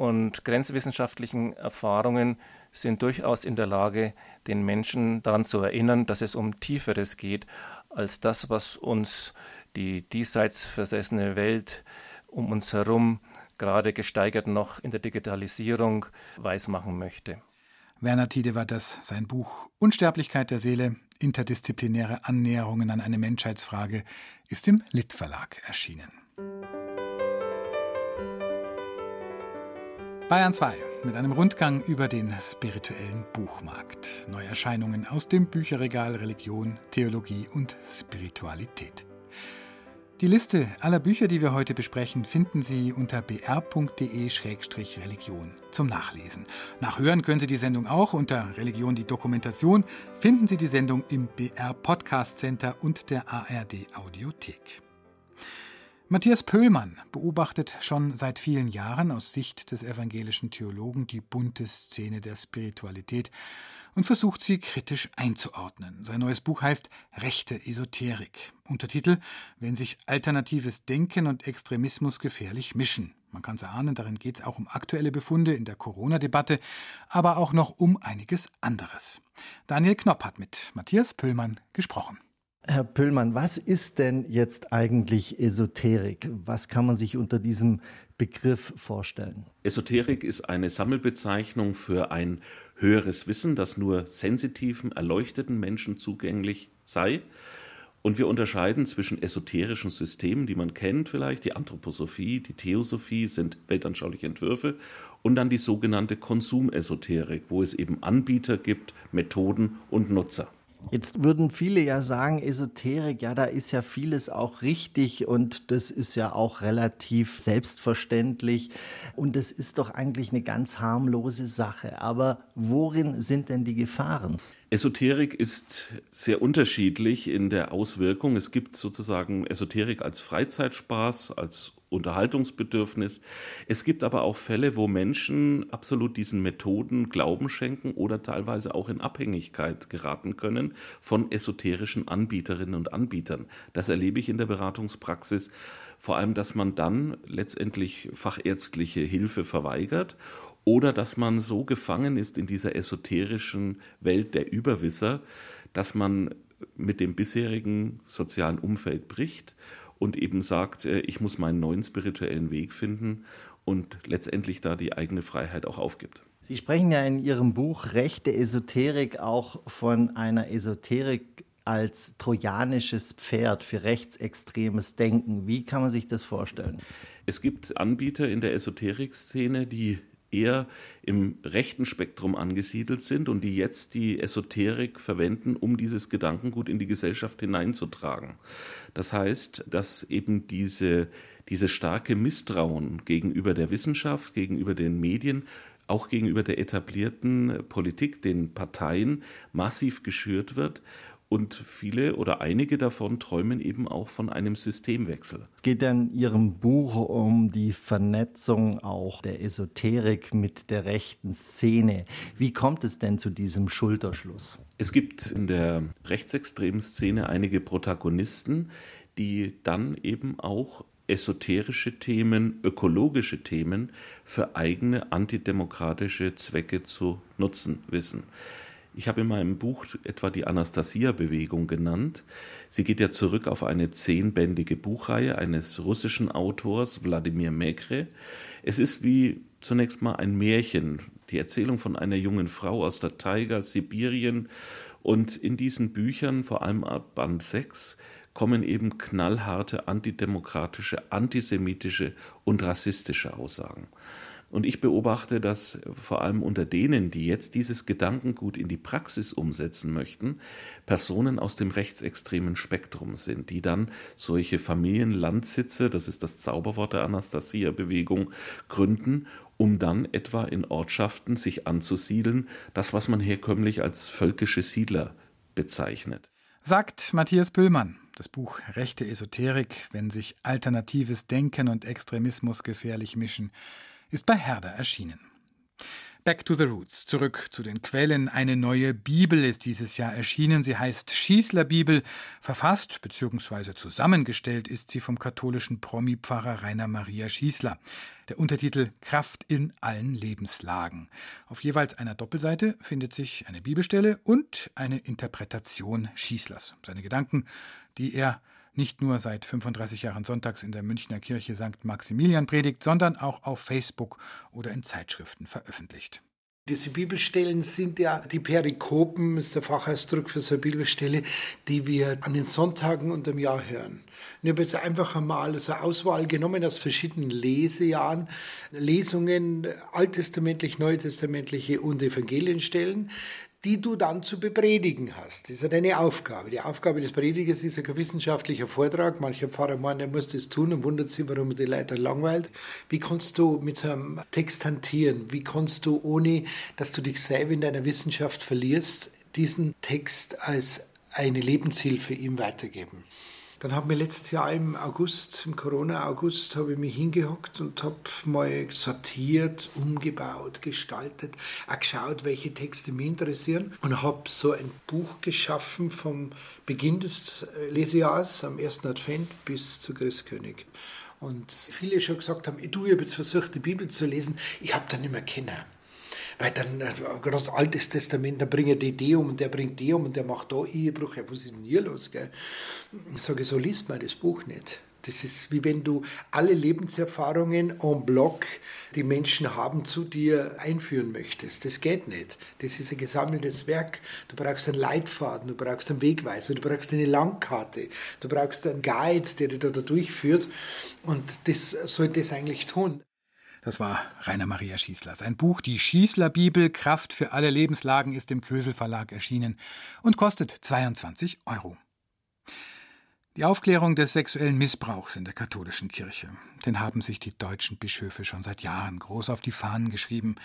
und grenzwissenschaftlichen Erfahrungen sind durchaus in der Lage, den Menschen daran zu erinnern, dass es um Tieferes geht, als das, was uns die diesseits versessene Welt um uns herum, gerade gesteigert noch in der Digitalisierung, weismachen möchte. Werner Tiede war das, sein Buch Unsterblichkeit der Seele, interdisziplinäre Annäherungen an eine Menschheitsfrage, ist im Lit Verlag erschienen. Bayern 2 mit einem Rundgang über den spirituellen Buchmarkt. Neuerscheinungen aus dem Bücherregal Religion, Theologie und Spiritualität. Die Liste aller Bücher, die wir heute besprechen, finden Sie unter br.de-religion zum Nachlesen. Nachhören können Sie die Sendung auch unter Religion die Dokumentation. Finden Sie die Sendung im BR Podcast Center und der ARD Audiothek. Matthias Pöhlmann beobachtet schon seit vielen Jahren aus Sicht des evangelischen Theologen die bunte Szene der Spiritualität und versucht sie kritisch einzuordnen. Sein neues Buch heißt Rechte Esoterik. Untertitel Wenn sich alternatives Denken und Extremismus gefährlich mischen. Man kann es erahnen, darin geht es auch um aktuelle Befunde in der Corona-Debatte, aber auch noch um einiges anderes. Daniel Knopp hat mit Matthias Pöllmann gesprochen. Herr Pöllmann, was ist denn jetzt eigentlich Esoterik? Was kann man sich unter diesem Begriff vorstellen? Esoterik ist eine Sammelbezeichnung für ein höheres Wissen, das nur sensitiven, erleuchteten Menschen zugänglich sei. Und wir unterscheiden zwischen esoterischen Systemen, die man kennt vielleicht, die Anthroposophie, die Theosophie sind weltanschauliche Entwürfe, und dann die sogenannte Konsumesoterik, wo es eben Anbieter gibt, Methoden und Nutzer. Jetzt würden viele ja sagen, Esoterik, ja, da ist ja vieles auch richtig und das ist ja auch relativ selbstverständlich und das ist doch eigentlich eine ganz harmlose Sache. Aber worin sind denn die Gefahren? Esoterik ist sehr unterschiedlich in der Auswirkung. Es gibt sozusagen Esoterik als Freizeitspaß, als Unterhaltungsbedürfnis. Es gibt aber auch Fälle, wo Menschen absolut diesen Methoden Glauben schenken oder teilweise auch in Abhängigkeit geraten können von esoterischen Anbieterinnen und Anbietern. Das erlebe ich in der Beratungspraxis. Vor allem, dass man dann letztendlich fachärztliche Hilfe verweigert oder dass man so gefangen ist in dieser esoterischen Welt der Überwisser, dass man mit dem bisherigen sozialen Umfeld bricht und eben sagt, äh, ich muss meinen neuen spirituellen Weg finden und letztendlich da die eigene Freiheit auch aufgibt. Sie sprechen ja in Ihrem Buch Rechte Esoterik auch von einer Esoterik als trojanisches Pferd für rechtsextremes Denken. Wie kann man sich das vorstellen? Es gibt Anbieter in der Esoterik-Szene, die eher im rechten Spektrum angesiedelt sind und die jetzt die Esoterik verwenden, um dieses Gedankengut in die Gesellschaft hineinzutragen. Das heißt, dass eben diese, diese starke Misstrauen gegenüber der Wissenschaft, gegenüber den Medien, auch gegenüber der etablierten Politik, den Parteien massiv geschürt wird und viele oder einige davon träumen eben auch von einem Systemwechsel. Es geht ja in Ihrem Buch um die Vernetzung auch der Esoterik mit der rechten Szene. Wie kommt es denn zu diesem Schulterschluss? Es gibt in der rechtsextremen Szene einige Protagonisten, die dann eben auch esoterische Themen, ökologische Themen für eigene antidemokratische Zwecke zu nutzen wissen. Ich habe in meinem Buch etwa die Anastasia-Bewegung genannt. Sie geht ja zurück auf eine zehnbändige Buchreihe eines russischen Autors, Wladimir Mekre. Es ist wie zunächst mal ein Märchen, die Erzählung von einer jungen Frau aus der Taiga, Sibirien. Und in diesen Büchern, vor allem ab Band 6, kommen eben knallharte antidemokratische, antisemitische und rassistische Aussagen. Und ich beobachte, dass vor allem unter denen, die jetzt dieses Gedankengut in die Praxis umsetzen möchten, Personen aus dem rechtsextremen Spektrum sind, die dann solche Familienlandsitze, das ist das Zauberwort der Anastasia-Bewegung, gründen, um dann etwa in Ortschaften sich anzusiedeln, das, was man herkömmlich als völkische Siedler bezeichnet. Sagt Matthias Püllmann. Das Buch Rechte Esoterik, wenn sich alternatives Denken und Extremismus gefährlich mischen ist bei Herder erschienen. Back to the Roots, zurück zu den Quellen. Eine neue Bibel ist dieses Jahr erschienen. Sie heißt Schießler Bibel. Verfasst bzw. zusammengestellt ist sie vom katholischen Promi-Pfarrer Rainer Maria Schießler. Der Untertitel Kraft in allen Lebenslagen. Auf jeweils einer Doppelseite findet sich eine Bibelstelle und eine Interpretation Schießlers. Seine Gedanken, die er nicht nur seit 35 Jahren sonntags in der Münchner Kirche St. Maximilian predigt, sondern auch auf Facebook oder in Zeitschriften veröffentlicht. Diese Bibelstellen sind ja die Perikopen, ist der Fachausdruck für so eine Bibelstelle, die wir an den Sonntagen und im Jahr hören. ich habe jetzt einfach einmal so eine Auswahl genommen aus verschiedenen Lesejahren, Lesungen, alttestamentlich, neutestamentliche und Evangelienstellen, die du dann zu bepredigen hast. Das ist ja deine Aufgabe. Die Aufgabe des Predigers ist ja kein wissenschaftlicher Vortrag. Mancher Pfarrer meint, er muss das tun und wundert sich, warum die Leute langweilt. Wie kannst du mit so einem Text hantieren? Wie kannst du, ohne dass du dich selber in deiner Wissenschaft verlierst, diesen Text als eine Lebenshilfe ihm weitergeben? Dann habe ich letztes Jahr im August, im Corona-August, habe ich mich hingehockt und habe mal sortiert, umgebaut, gestaltet, auch geschaut, welche Texte mich interessieren und habe so ein Buch geschaffen vom Beginn des Lesejahres, am ersten Advent bis zu Christkönig. Und viele schon gesagt haben, du, ich habe jetzt versucht, die Bibel zu lesen, ich habe dann nicht mehr kennen. Weil dann, äh, gerade das Altes Testament, da bringe die die um und der bringt die um und der macht da Ehebruch. Ja, was ist denn hier los? Gell? Ich sage, so liest man das Buch nicht. Das ist wie wenn du alle Lebenserfahrungen en bloc, die Menschen haben, zu dir einführen möchtest. Das geht nicht. Das ist ein gesammeltes Werk. Du brauchst einen Leitfaden, du brauchst einen Wegweiser, du brauchst eine Langkarte, du brauchst einen Guide, der dich da durchführt. Und das sollte es eigentlich tun. Das war Rainer Maria Schießler. Sein Buch Die Schießler Bibel Kraft für alle Lebenslagen ist im Kösel Verlag erschienen und kostet 22 Euro. Die Aufklärung des sexuellen Missbrauchs in der katholischen Kirche, den haben sich die deutschen Bischöfe schon seit Jahren groß auf die Fahnen geschrieben.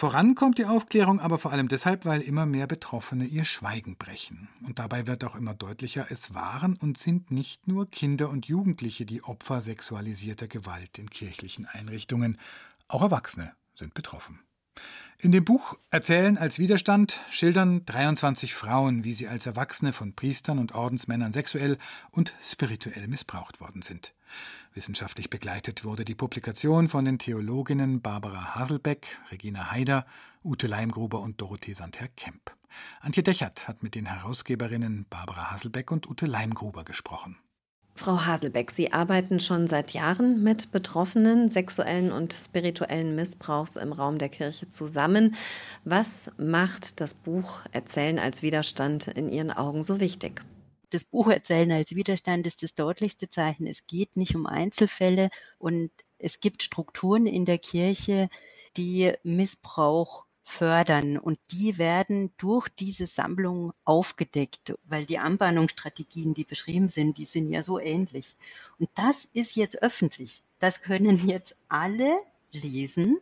Voran kommt die Aufklärung aber vor allem deshalb, weil immer mehr Betroffene ihr Schweigen brechen. Und dabei wird auch immer deutlicher, es waren und sind nicht nur Kinder und Jugendliche die Opfer sexualisierter Gewalt in kirchlichen Einrichtungen, auch Erwachsene sind betroffen. In dem Buch Erzählen als Widerstand schildern 23 Frauen, wie sie als Erwachsene von Priestern und Ordensmännern sexuell und spirituell missbraucht worden sind. Wissenschaftlich begleitet wurde die Publikation von den Theologinnen Barbara Haselbeck, Regina Haider, Ute Leimgruber und Dorothee Santer-Kemp. Antje Dechert hat mit den Herausgeberinnen Barbara Haselbeck und Ute Leimgruber gesprochen. Frau Haselbeck, Sie arbeiten schon seit Jahren mit Betroffenen sexuellen und spirituellen Missbrauchs im Raum der Kirche zusammen. Was macht das Buch Erzählen als Widerstand in Ihren Augen so wichtig? Das Buch Erzählen als Widerstand ist das deutlichste Zeichen. Es geht nicht um Einzelfälle und es gibt Strukturen in der Kirche, die Missbrauch fördern. Und die werden durch diese Sammlung aufgedeckt, weil die Anbahnungsstrategien, die beschrieben sind, die sind ja so ähnlich. Und das ist jetzt öffentlich. Das können jetzt alle lesen.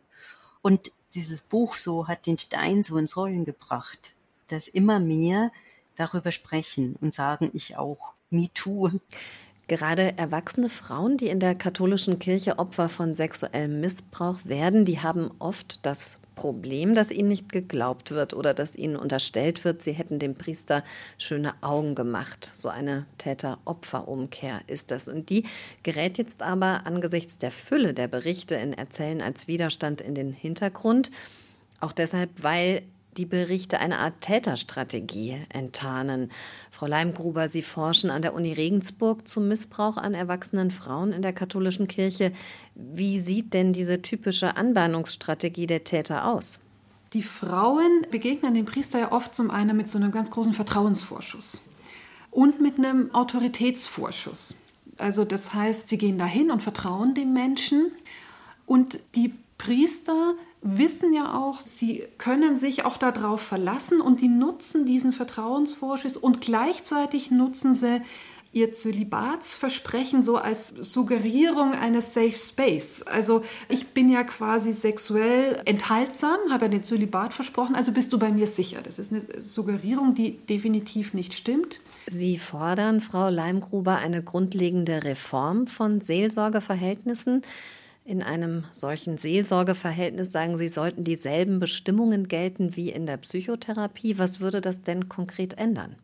Und dieses Buch so hat den Stein so ins Rollen gebracht, dass immer mehr darüber sprechen und sagen, ich auch. Me too. Gerade erwachsene Frauen, die in der katholischen Kirche Opfer von sexuellem Missbrauch werden, die haben oft das Problem, dass ihnen nicht geglaubt wird oder dass ihnen unterstellt wird, sie hätten dem Priester schöne Augen gemacht. So eine Täter-Opfer-Umkehr ist das. Und die gerät jetzt aber angesichts der Fülle der Berichte in Erzählen als Widerstand in den Hintergrund. Auch deshalb, weil die Berichte eine Art Täterstrategie enttarnen. Frau Leimgruber, Sie forschen an der Uni Regensburg zum Missbrauch an erwachsenen Frauen in der katholischen Kirche. Wie sieht denn diese typische Anbahnungsstrategie der Täter aus? Die Frauen begegnen dem Priester ja oft zum einen mit so einem ganz großen Vertrauensvorschuss und mit einem Autoritätsvorschuss. Also das heißt, sie gehen dahin und vertrauen dem Menschen und die Priester wissen ja auch, sie können sich auch darauf verlassen und die nutzen diesen Vertrauensvorschuss und gleichzeitig nutzen sie ihr Zölibatsversprechen so als Suggerierung eines Safe Space. Also ich bin ja quasi sexuell enthaltsam, habe ja den Zölibat versprochen, also bist du bei mir sicher. Das ist eine Suggerierung, die definitiv nicht stimmt. Sie fordern, Frau Leimgruber, eine grundlegende Reform von Seelsorgeverhältnissen. In einem solchen Seelsorgeverhältnis, sagen Sie, sollten dieselben Bestimmungen gelten wie in der Psychotherapie. Was würde das denn konkret ändern?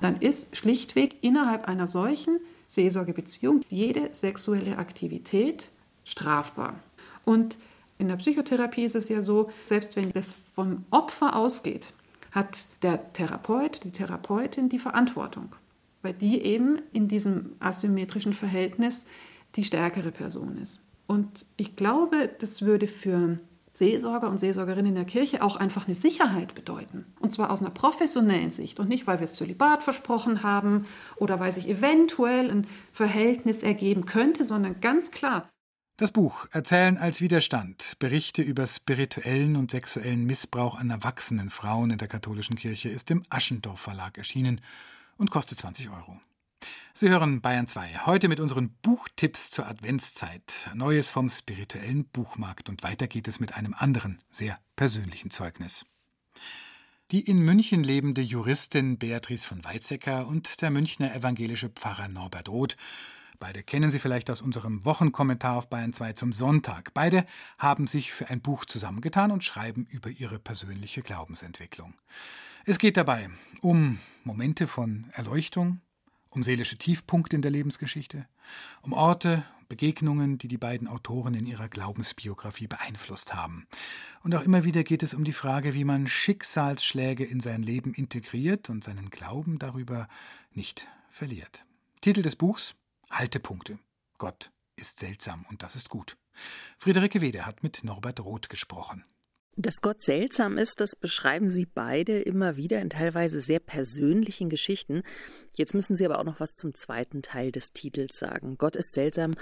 Dann ist schlichtweg innerhalb einer solchen Seelsorgebeziehung jede sexuelle Aktivität strafbar. Und in der Psychotherapie ist es ja so, selbst wenn das vom Opfer ausgeht, hat der Therapeut, die Therapeutin die Verantwortung, weil die eben in diesem asymmetrischen Verhältnis die stärkere Person ist. Und ich glaube, das würde für Seelsorger und Seelsorgerinnen in der Kirche auch einfach eine Sicherheit bedeuten. Und zwar aus einer professionellen Sicht und nicht, weil wir es Zölibat versprochen haben oder weil sich eventuell ein Verhältnis ergeben könnte, sondern ganz klar. Das Buch Erzählen als Widerstand, Berichte über spirituellen und sexuellen Missbrauch an erwachsenen Frauen in der katholischen Kirche ist im Aschendorf Verlag erschienen und kostet 20 Euro. Sie hören Bayern 2. Heute mit unseren Buchtipps zur Adventszeit. Neues vom spirituellen Buchmarkt. Und weiter geht es mit einem anderen, sehr persönlichen Zeugnis. Die in München lebende Juristin Beatrice von Weizsäcker und der Münchner evangelische Pfarrer Norbert Roth. Beide kennen Sie vielleicht aus unserem Wochenkommentar auf Bayern 2 zum Sonntag. Beide haben sich für ein Buch zusammengetan und schreiben über ihre persönliche Glaubensentwicklung. Es geht dabei um Momente von Erleuchtung, um seelische Tiefpunkte in der Lebensgeschichte, um Orte, Begegnungen, die die beiden Autoren in ihrer Glaubensbiografie beeinflusst haben. Und auch immer wieder geht es um die Frage, wie man Schicksalsschläge in sein Leben integriert und seinen Glauben darüber nicht verliert. Titel des Buchs Haltepunkte. Gott ist seltsam und das ist gut. Friederike Wede hat mit Norbert Roth gesprochen. Dass Gott seltsam ist, das beschreiben Sie beide immer wieder in teilweise sehr persönlichen Geschichten. Jetzt müssen Sie aber auch noch was zum zweiten Teil des Titels sagen. Gott ist seltsam.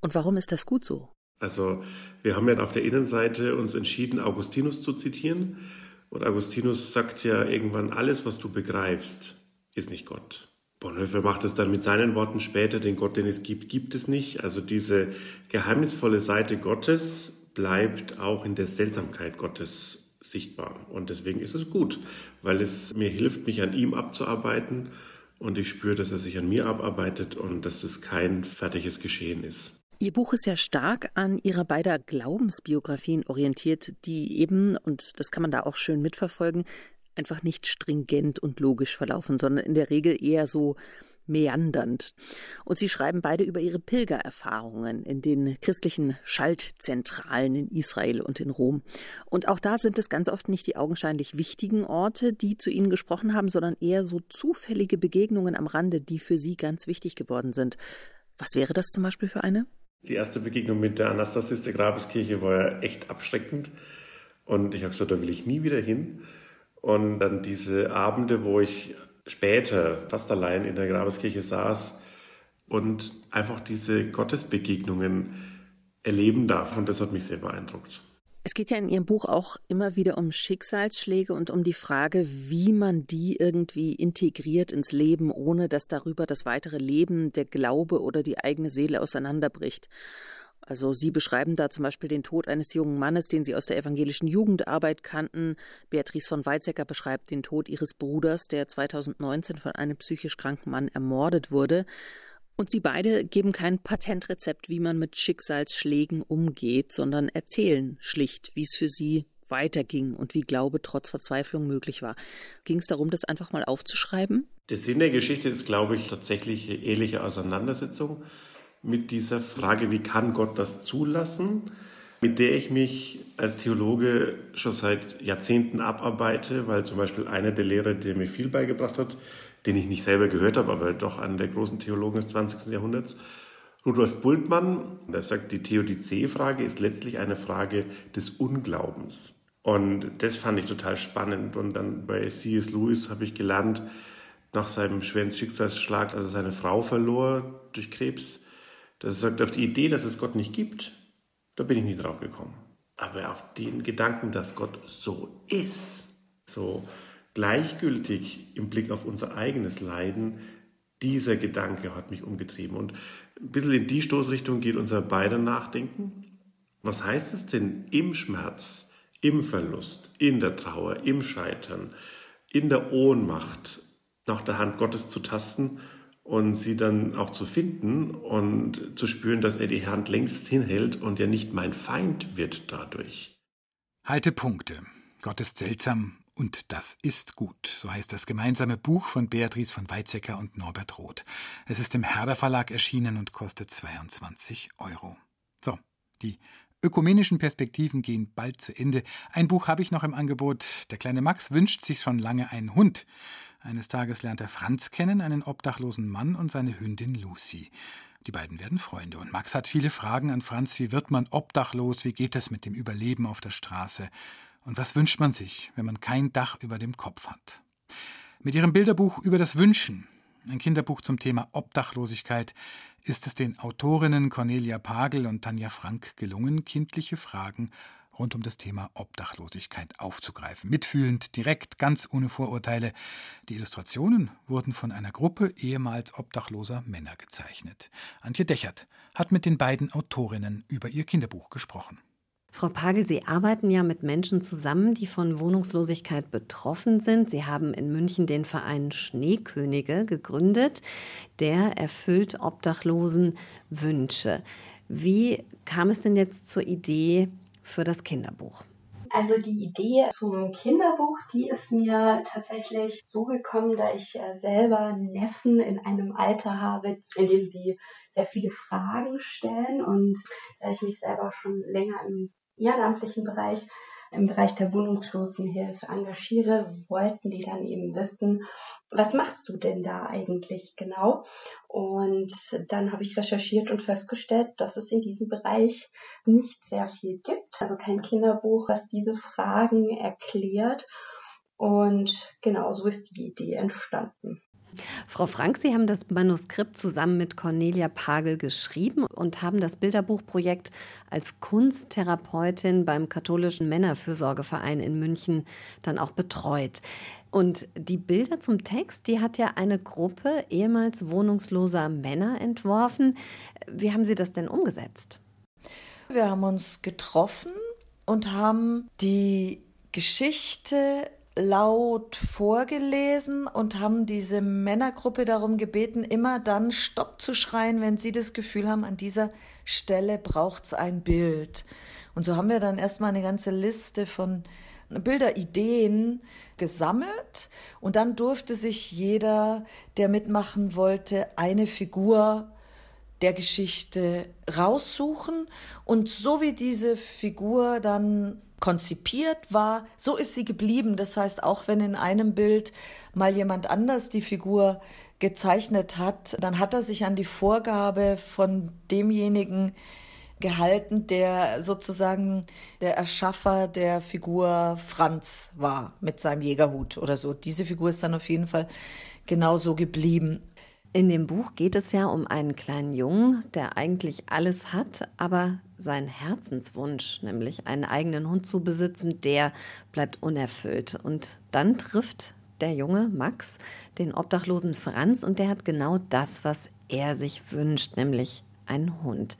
Und warum ist das gut so? Also, wir haben ja auf der Innenseite uns entschieden, Augustinus zu zitieren. Und Augustinus sagt ja irgendwann, alles, was du begreifst, ist nicht Gott. Bonhoeffer macht es dann mit seinen Worten später, den Gott, den es gibt, gibt es nicht. Also diese geheimnisvolle Seite Gottes bleibt auch in der Seltsamkeit Gottes sichtbar. Und deswegen ist es gut, weil es mir hilft, mich an ihm abzuarbeiten. Und ich spüre, dass er sich an mir abarbeitet und dass es kein fertiges Geschehen ist. Ihr Buch ist ja stark an Ihrer beider Glaubensbiografien orientiert, die eben, und das kann man da auch schön mitverfolgen, einfach nicht stringent und logisch verlaufen, sondern in der Regel eher so meandernd. Und sie schreiben beide über ihre Pilgererfahrungen in den christlichen Schaltzentralen in Israel und in Rom. Und auch da sind es ganz oft nicht die augenscheinlich wichtigen Orte, die zu ihnen gesprochen haben, sondern eher so zufällige Begegnungen am Rande, die für sie ganz wichtig geworden sind. Was wäre das zum Beispiel für eine? Die erste Begegnung mit der Anastasis der Grabeskirche war echt abschreckend. Und ich habe gesagt, da will ich nie wieder hin. Und dann diese Abende, wo ich später fast allein in der Grabeskirche saß und einfach diese Gottesbegegnungen erleben darf. Und das hat mich sehr beeindruckt. Es geht ja in Ihrem Buch auch immer wieder um Schicksalsschläge und um die Frage, wie man die irgendwie integriert ins Leben, ohne dass darüber das weitere Leben, der Glaube oder die eigene Seele auseinanderbricht. Also Sie beschreiben da zum Beispiel den Tod eines jungen Mannes, den Sie aus der evangelischen Jugendarbeit kannten. Beatrice von Weizsäcker beschreibt den Tod ihres Bruders, der 2019 von einem psychisch kranken Mann ermordet wurde. Und Sie beide geben kein Patentrezept, wie man mit Schicksalsschlägen umgeht, sondern erzählen schlicht, wie es für Sie weiterging und wie Glaube trotz Verzweiflung möglich war. Ging es darum, das einfach mal aufzuschreiben? Der Sinn der Geschichte ist, glaube ich, tatsächlich ehrliche Auseinandersetzung mit dieser Frage, wie kann Gott das zulassen, mit der ich mich als Theologe schon seit Jahrzehnten abarbeite, weil zum Beispiel einer der Lehrer, der mir viel beigebracht hat, den ich nicht selber gehört habe, aber doch einer der großen Theologen des 20. Jahrhunderts, Rudolf Bultmann, der sagt, die Theodizee-Frage ist letztlich eine Frage des Unglaubens. Und das fand ich total spannend. Und dann bei C.S. Lewis habe ich gelernt, nach seinem schweren Schicksalsschlag, als er seine Frau verlor durch Krebs, dass er sagt, auf die Idee, dass es Gott nicht gibt, da bin ich nie drauf gekommen. Aber auf den Gedanken, dass Gott so ist, so gleichgültig im Blick auf unser eigenes Leiden, dieser Gedanke hat mich umgetrieben. Und ein bisschen in die Stoßrichtung geht unser beider Nachdenken. Was heißt es denn im Schmerz, im Verlust, in der Trauer, im Scheitern, in der Ohnmacht nach der Hand Gottes zu tasten und sie dann auch zu finden und zu spüren, dass er die Hand längst hinhält und ja nicht mein Feind wird dadurch. Haltepunkte. Gott ist seltsam und das ist gut. So heißt das gemeinsame Buch von Beatrice von Weizsäcker und Norbert Roth. Es ist im Herder Verlag erschienen und kostet 22 Euro. So, die ökumenischen Perspektiven gehen bald zu Ende. Ein Buch habe ich noch im Angebot. Der kleine Max wünscht sich schon lange einen Hund. Eines Tages lernt er Franz kennen, einen obdachlosen Mann und seine Hündin Lucy. Die beiden werden Freunde und Max hat viele Fragen an Franz. Wie wird man obdachlos? Wie geht es mit dem Überleben auf der Straße? Und was wünscht man sich, wenn man kein Dach über dem Kopf hat? Mit ihrem Bilderbuch über das Wünschen, ein Kinderbuch zum Thema Obdachlosigkeit, ist es den Autorinnen Cornelia Pagel und Tanja Frank gelungen, kindliche Fragen rund um das Thema Obdachlosigkeit aufzugreifen. Mitfühlend, direkt, ganz ohne Vorurteile. Die Illustrationen wurden von einer Gruppe ehemals obdachloser Männer gezeichnet. Antje Dechert hat mit den beiden Autorinnen über ihr Kinderbuch gesprochen. Frau Pagel, Sie arbeiten ja mit Menschen zusammen, die von Wohnungslosigkeit betroffen sind. Sie haben in München den Verein Schneekönige gegründet. Der erfüllt Obdachlosen Wünsche. Wie kam es denn jetzt zur Idee, für das Kinderbuch? Also die Idee zum Kinderbuch, die ist mir tatsächlich so gekommen, da ich äh, selber Neffen in einem Alter habe, in dem sie sehr viele Fragen stellen und da ich mich selber schon länger im ehrenamtlichen Bereich im Bereich der Wohnungslosenhilfe engagiere, wollten die dann eben wissen, was machst du denn da eigentlich genau? Und dann habe ich recherchiert und festgestellt, dass es in diesem Bereich nicht sehr viel gibt. Also kein Kinderbuch, was diese Fragen erklärt. Und genau so ist die Idee entstanden. Frau Frank, Sie haben das Manuskript zusammen mit Cornelia Pagel geschrieben und haben das Bilderbuchprojekt als Kunsttherapeutin beim katholischen Männerfürsorgeverein in München dann auch betreut. Und die Bilder zum Text, die hat ja eine Gruppe ehemals wohnungsloser Männer entworfen. Wie haben Sie das denn umgesetzt? Wir haben uns getroffen und haben die Geschichte laut vorgelesen und haben diese Männergruppe darum gebeten, immer dann Stopp zu schreien, wenn sie das Gefühl haben, an dieser Stelle braucht es ein Bild. Und so haben wir dann erstmal eine ganze Liste von Bilderideen gesammelt und dann durfte sich jeder, der mitmachen wollte, eine Figur der Geschichte raussuchen und so wie diese Figur dann konzipiert war, so ist sie geblieben. Das heißt, auch wenn in einem Bild mal jemand anders die Figur gezeichnet hat, dann hat er sich an die Vorgabe von demjenigen gehalten, der sozusagen der Erschaffer der Figur Franz war mit seinem Jägerhut oder so. Diese Figur ist dann auf jeden Fall genauso geblieben. In dem Buch geht es ja um einen kleinen Jungen, der eigentlich alles hat, aber sein Herzenswunsch, nämlich einen eigenen Hund zu besitzen, der bleibt unerfüllt. Und dann trifft der Junge Max den obdachlosen Franz und der hat genau das, was er sich wünscht, nämlich einen Hund.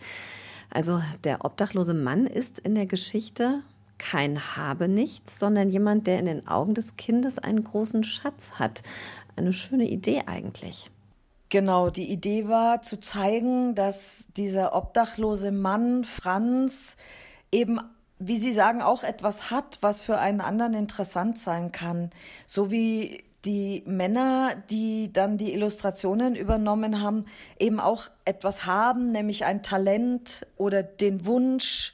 Also der obdachlose Mann ist in der Geschichte kein Habenichts, sondern jemand, der in den Augen des Kindes einen großen Schatz hat. Eine schöne Idee eigentlich. Genau, die Idee war zu zeigen, dass dieser obdachlose Mann Franz eben, wie Sie sagen, auch etwas hat, was für einen anderen interessant sein kann. So wie die Männer, die dann die Illustrationen übernommen haben, eben auch etwas haben, nämlich ein Talent oder den Wunsch,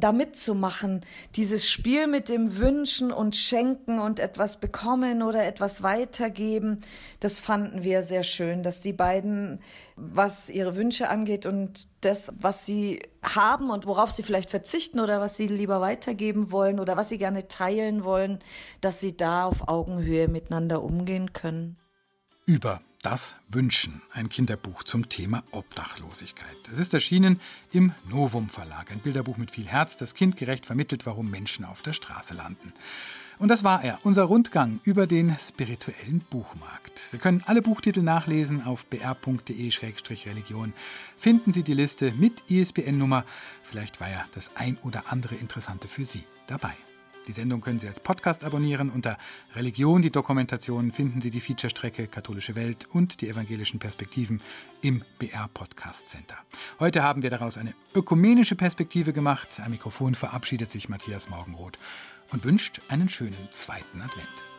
da mitzumachen. Dieses Spiel mit dem Wünschen und Schenken und etwas bekommen oder etwas weitergeben, das fanden wir sehr schön, dass die beiden, was ihre Wünsche angeht und das, was sie haben und worauf sie vielleicht verzichten oder was sie lieber weitergeben wollen oder was sie gerne teilen wollen, dass sie da auf Augenhöhe miteinander umgehen können. Über das Wünschen, ein Kinderbuch zum Thema Obdachlosigkeit. Es ist erschienen im Novum Verlag, ein Bilderbuch mit viel Herz, das kindgerecht vermittelt, warum Menschen auf der Straße landen. Und das war er, unser Rundgang über den spirituellen Buchmarkt. Sie können alle Buchtitel nachlesen auf br.de-religion. Finden Sie die Liste mit ISBN-Nummer. Vielleicht war ja das ein oder andere Interessante für Sie dabei. Die Sendung können Sie als Podcast abonnieren. Unter Religion, die Dokumentation finden Sie die Featurestrecke Katholische Welt und die evangelischen Perspektiven im BR Podcast Center. Heute haben wir daraus eine ökumenische Perspektive gemacht. Am Mikrofon verabschiedet sich Matthias Morgenroth und wünscht einen schönen zweiten Advent.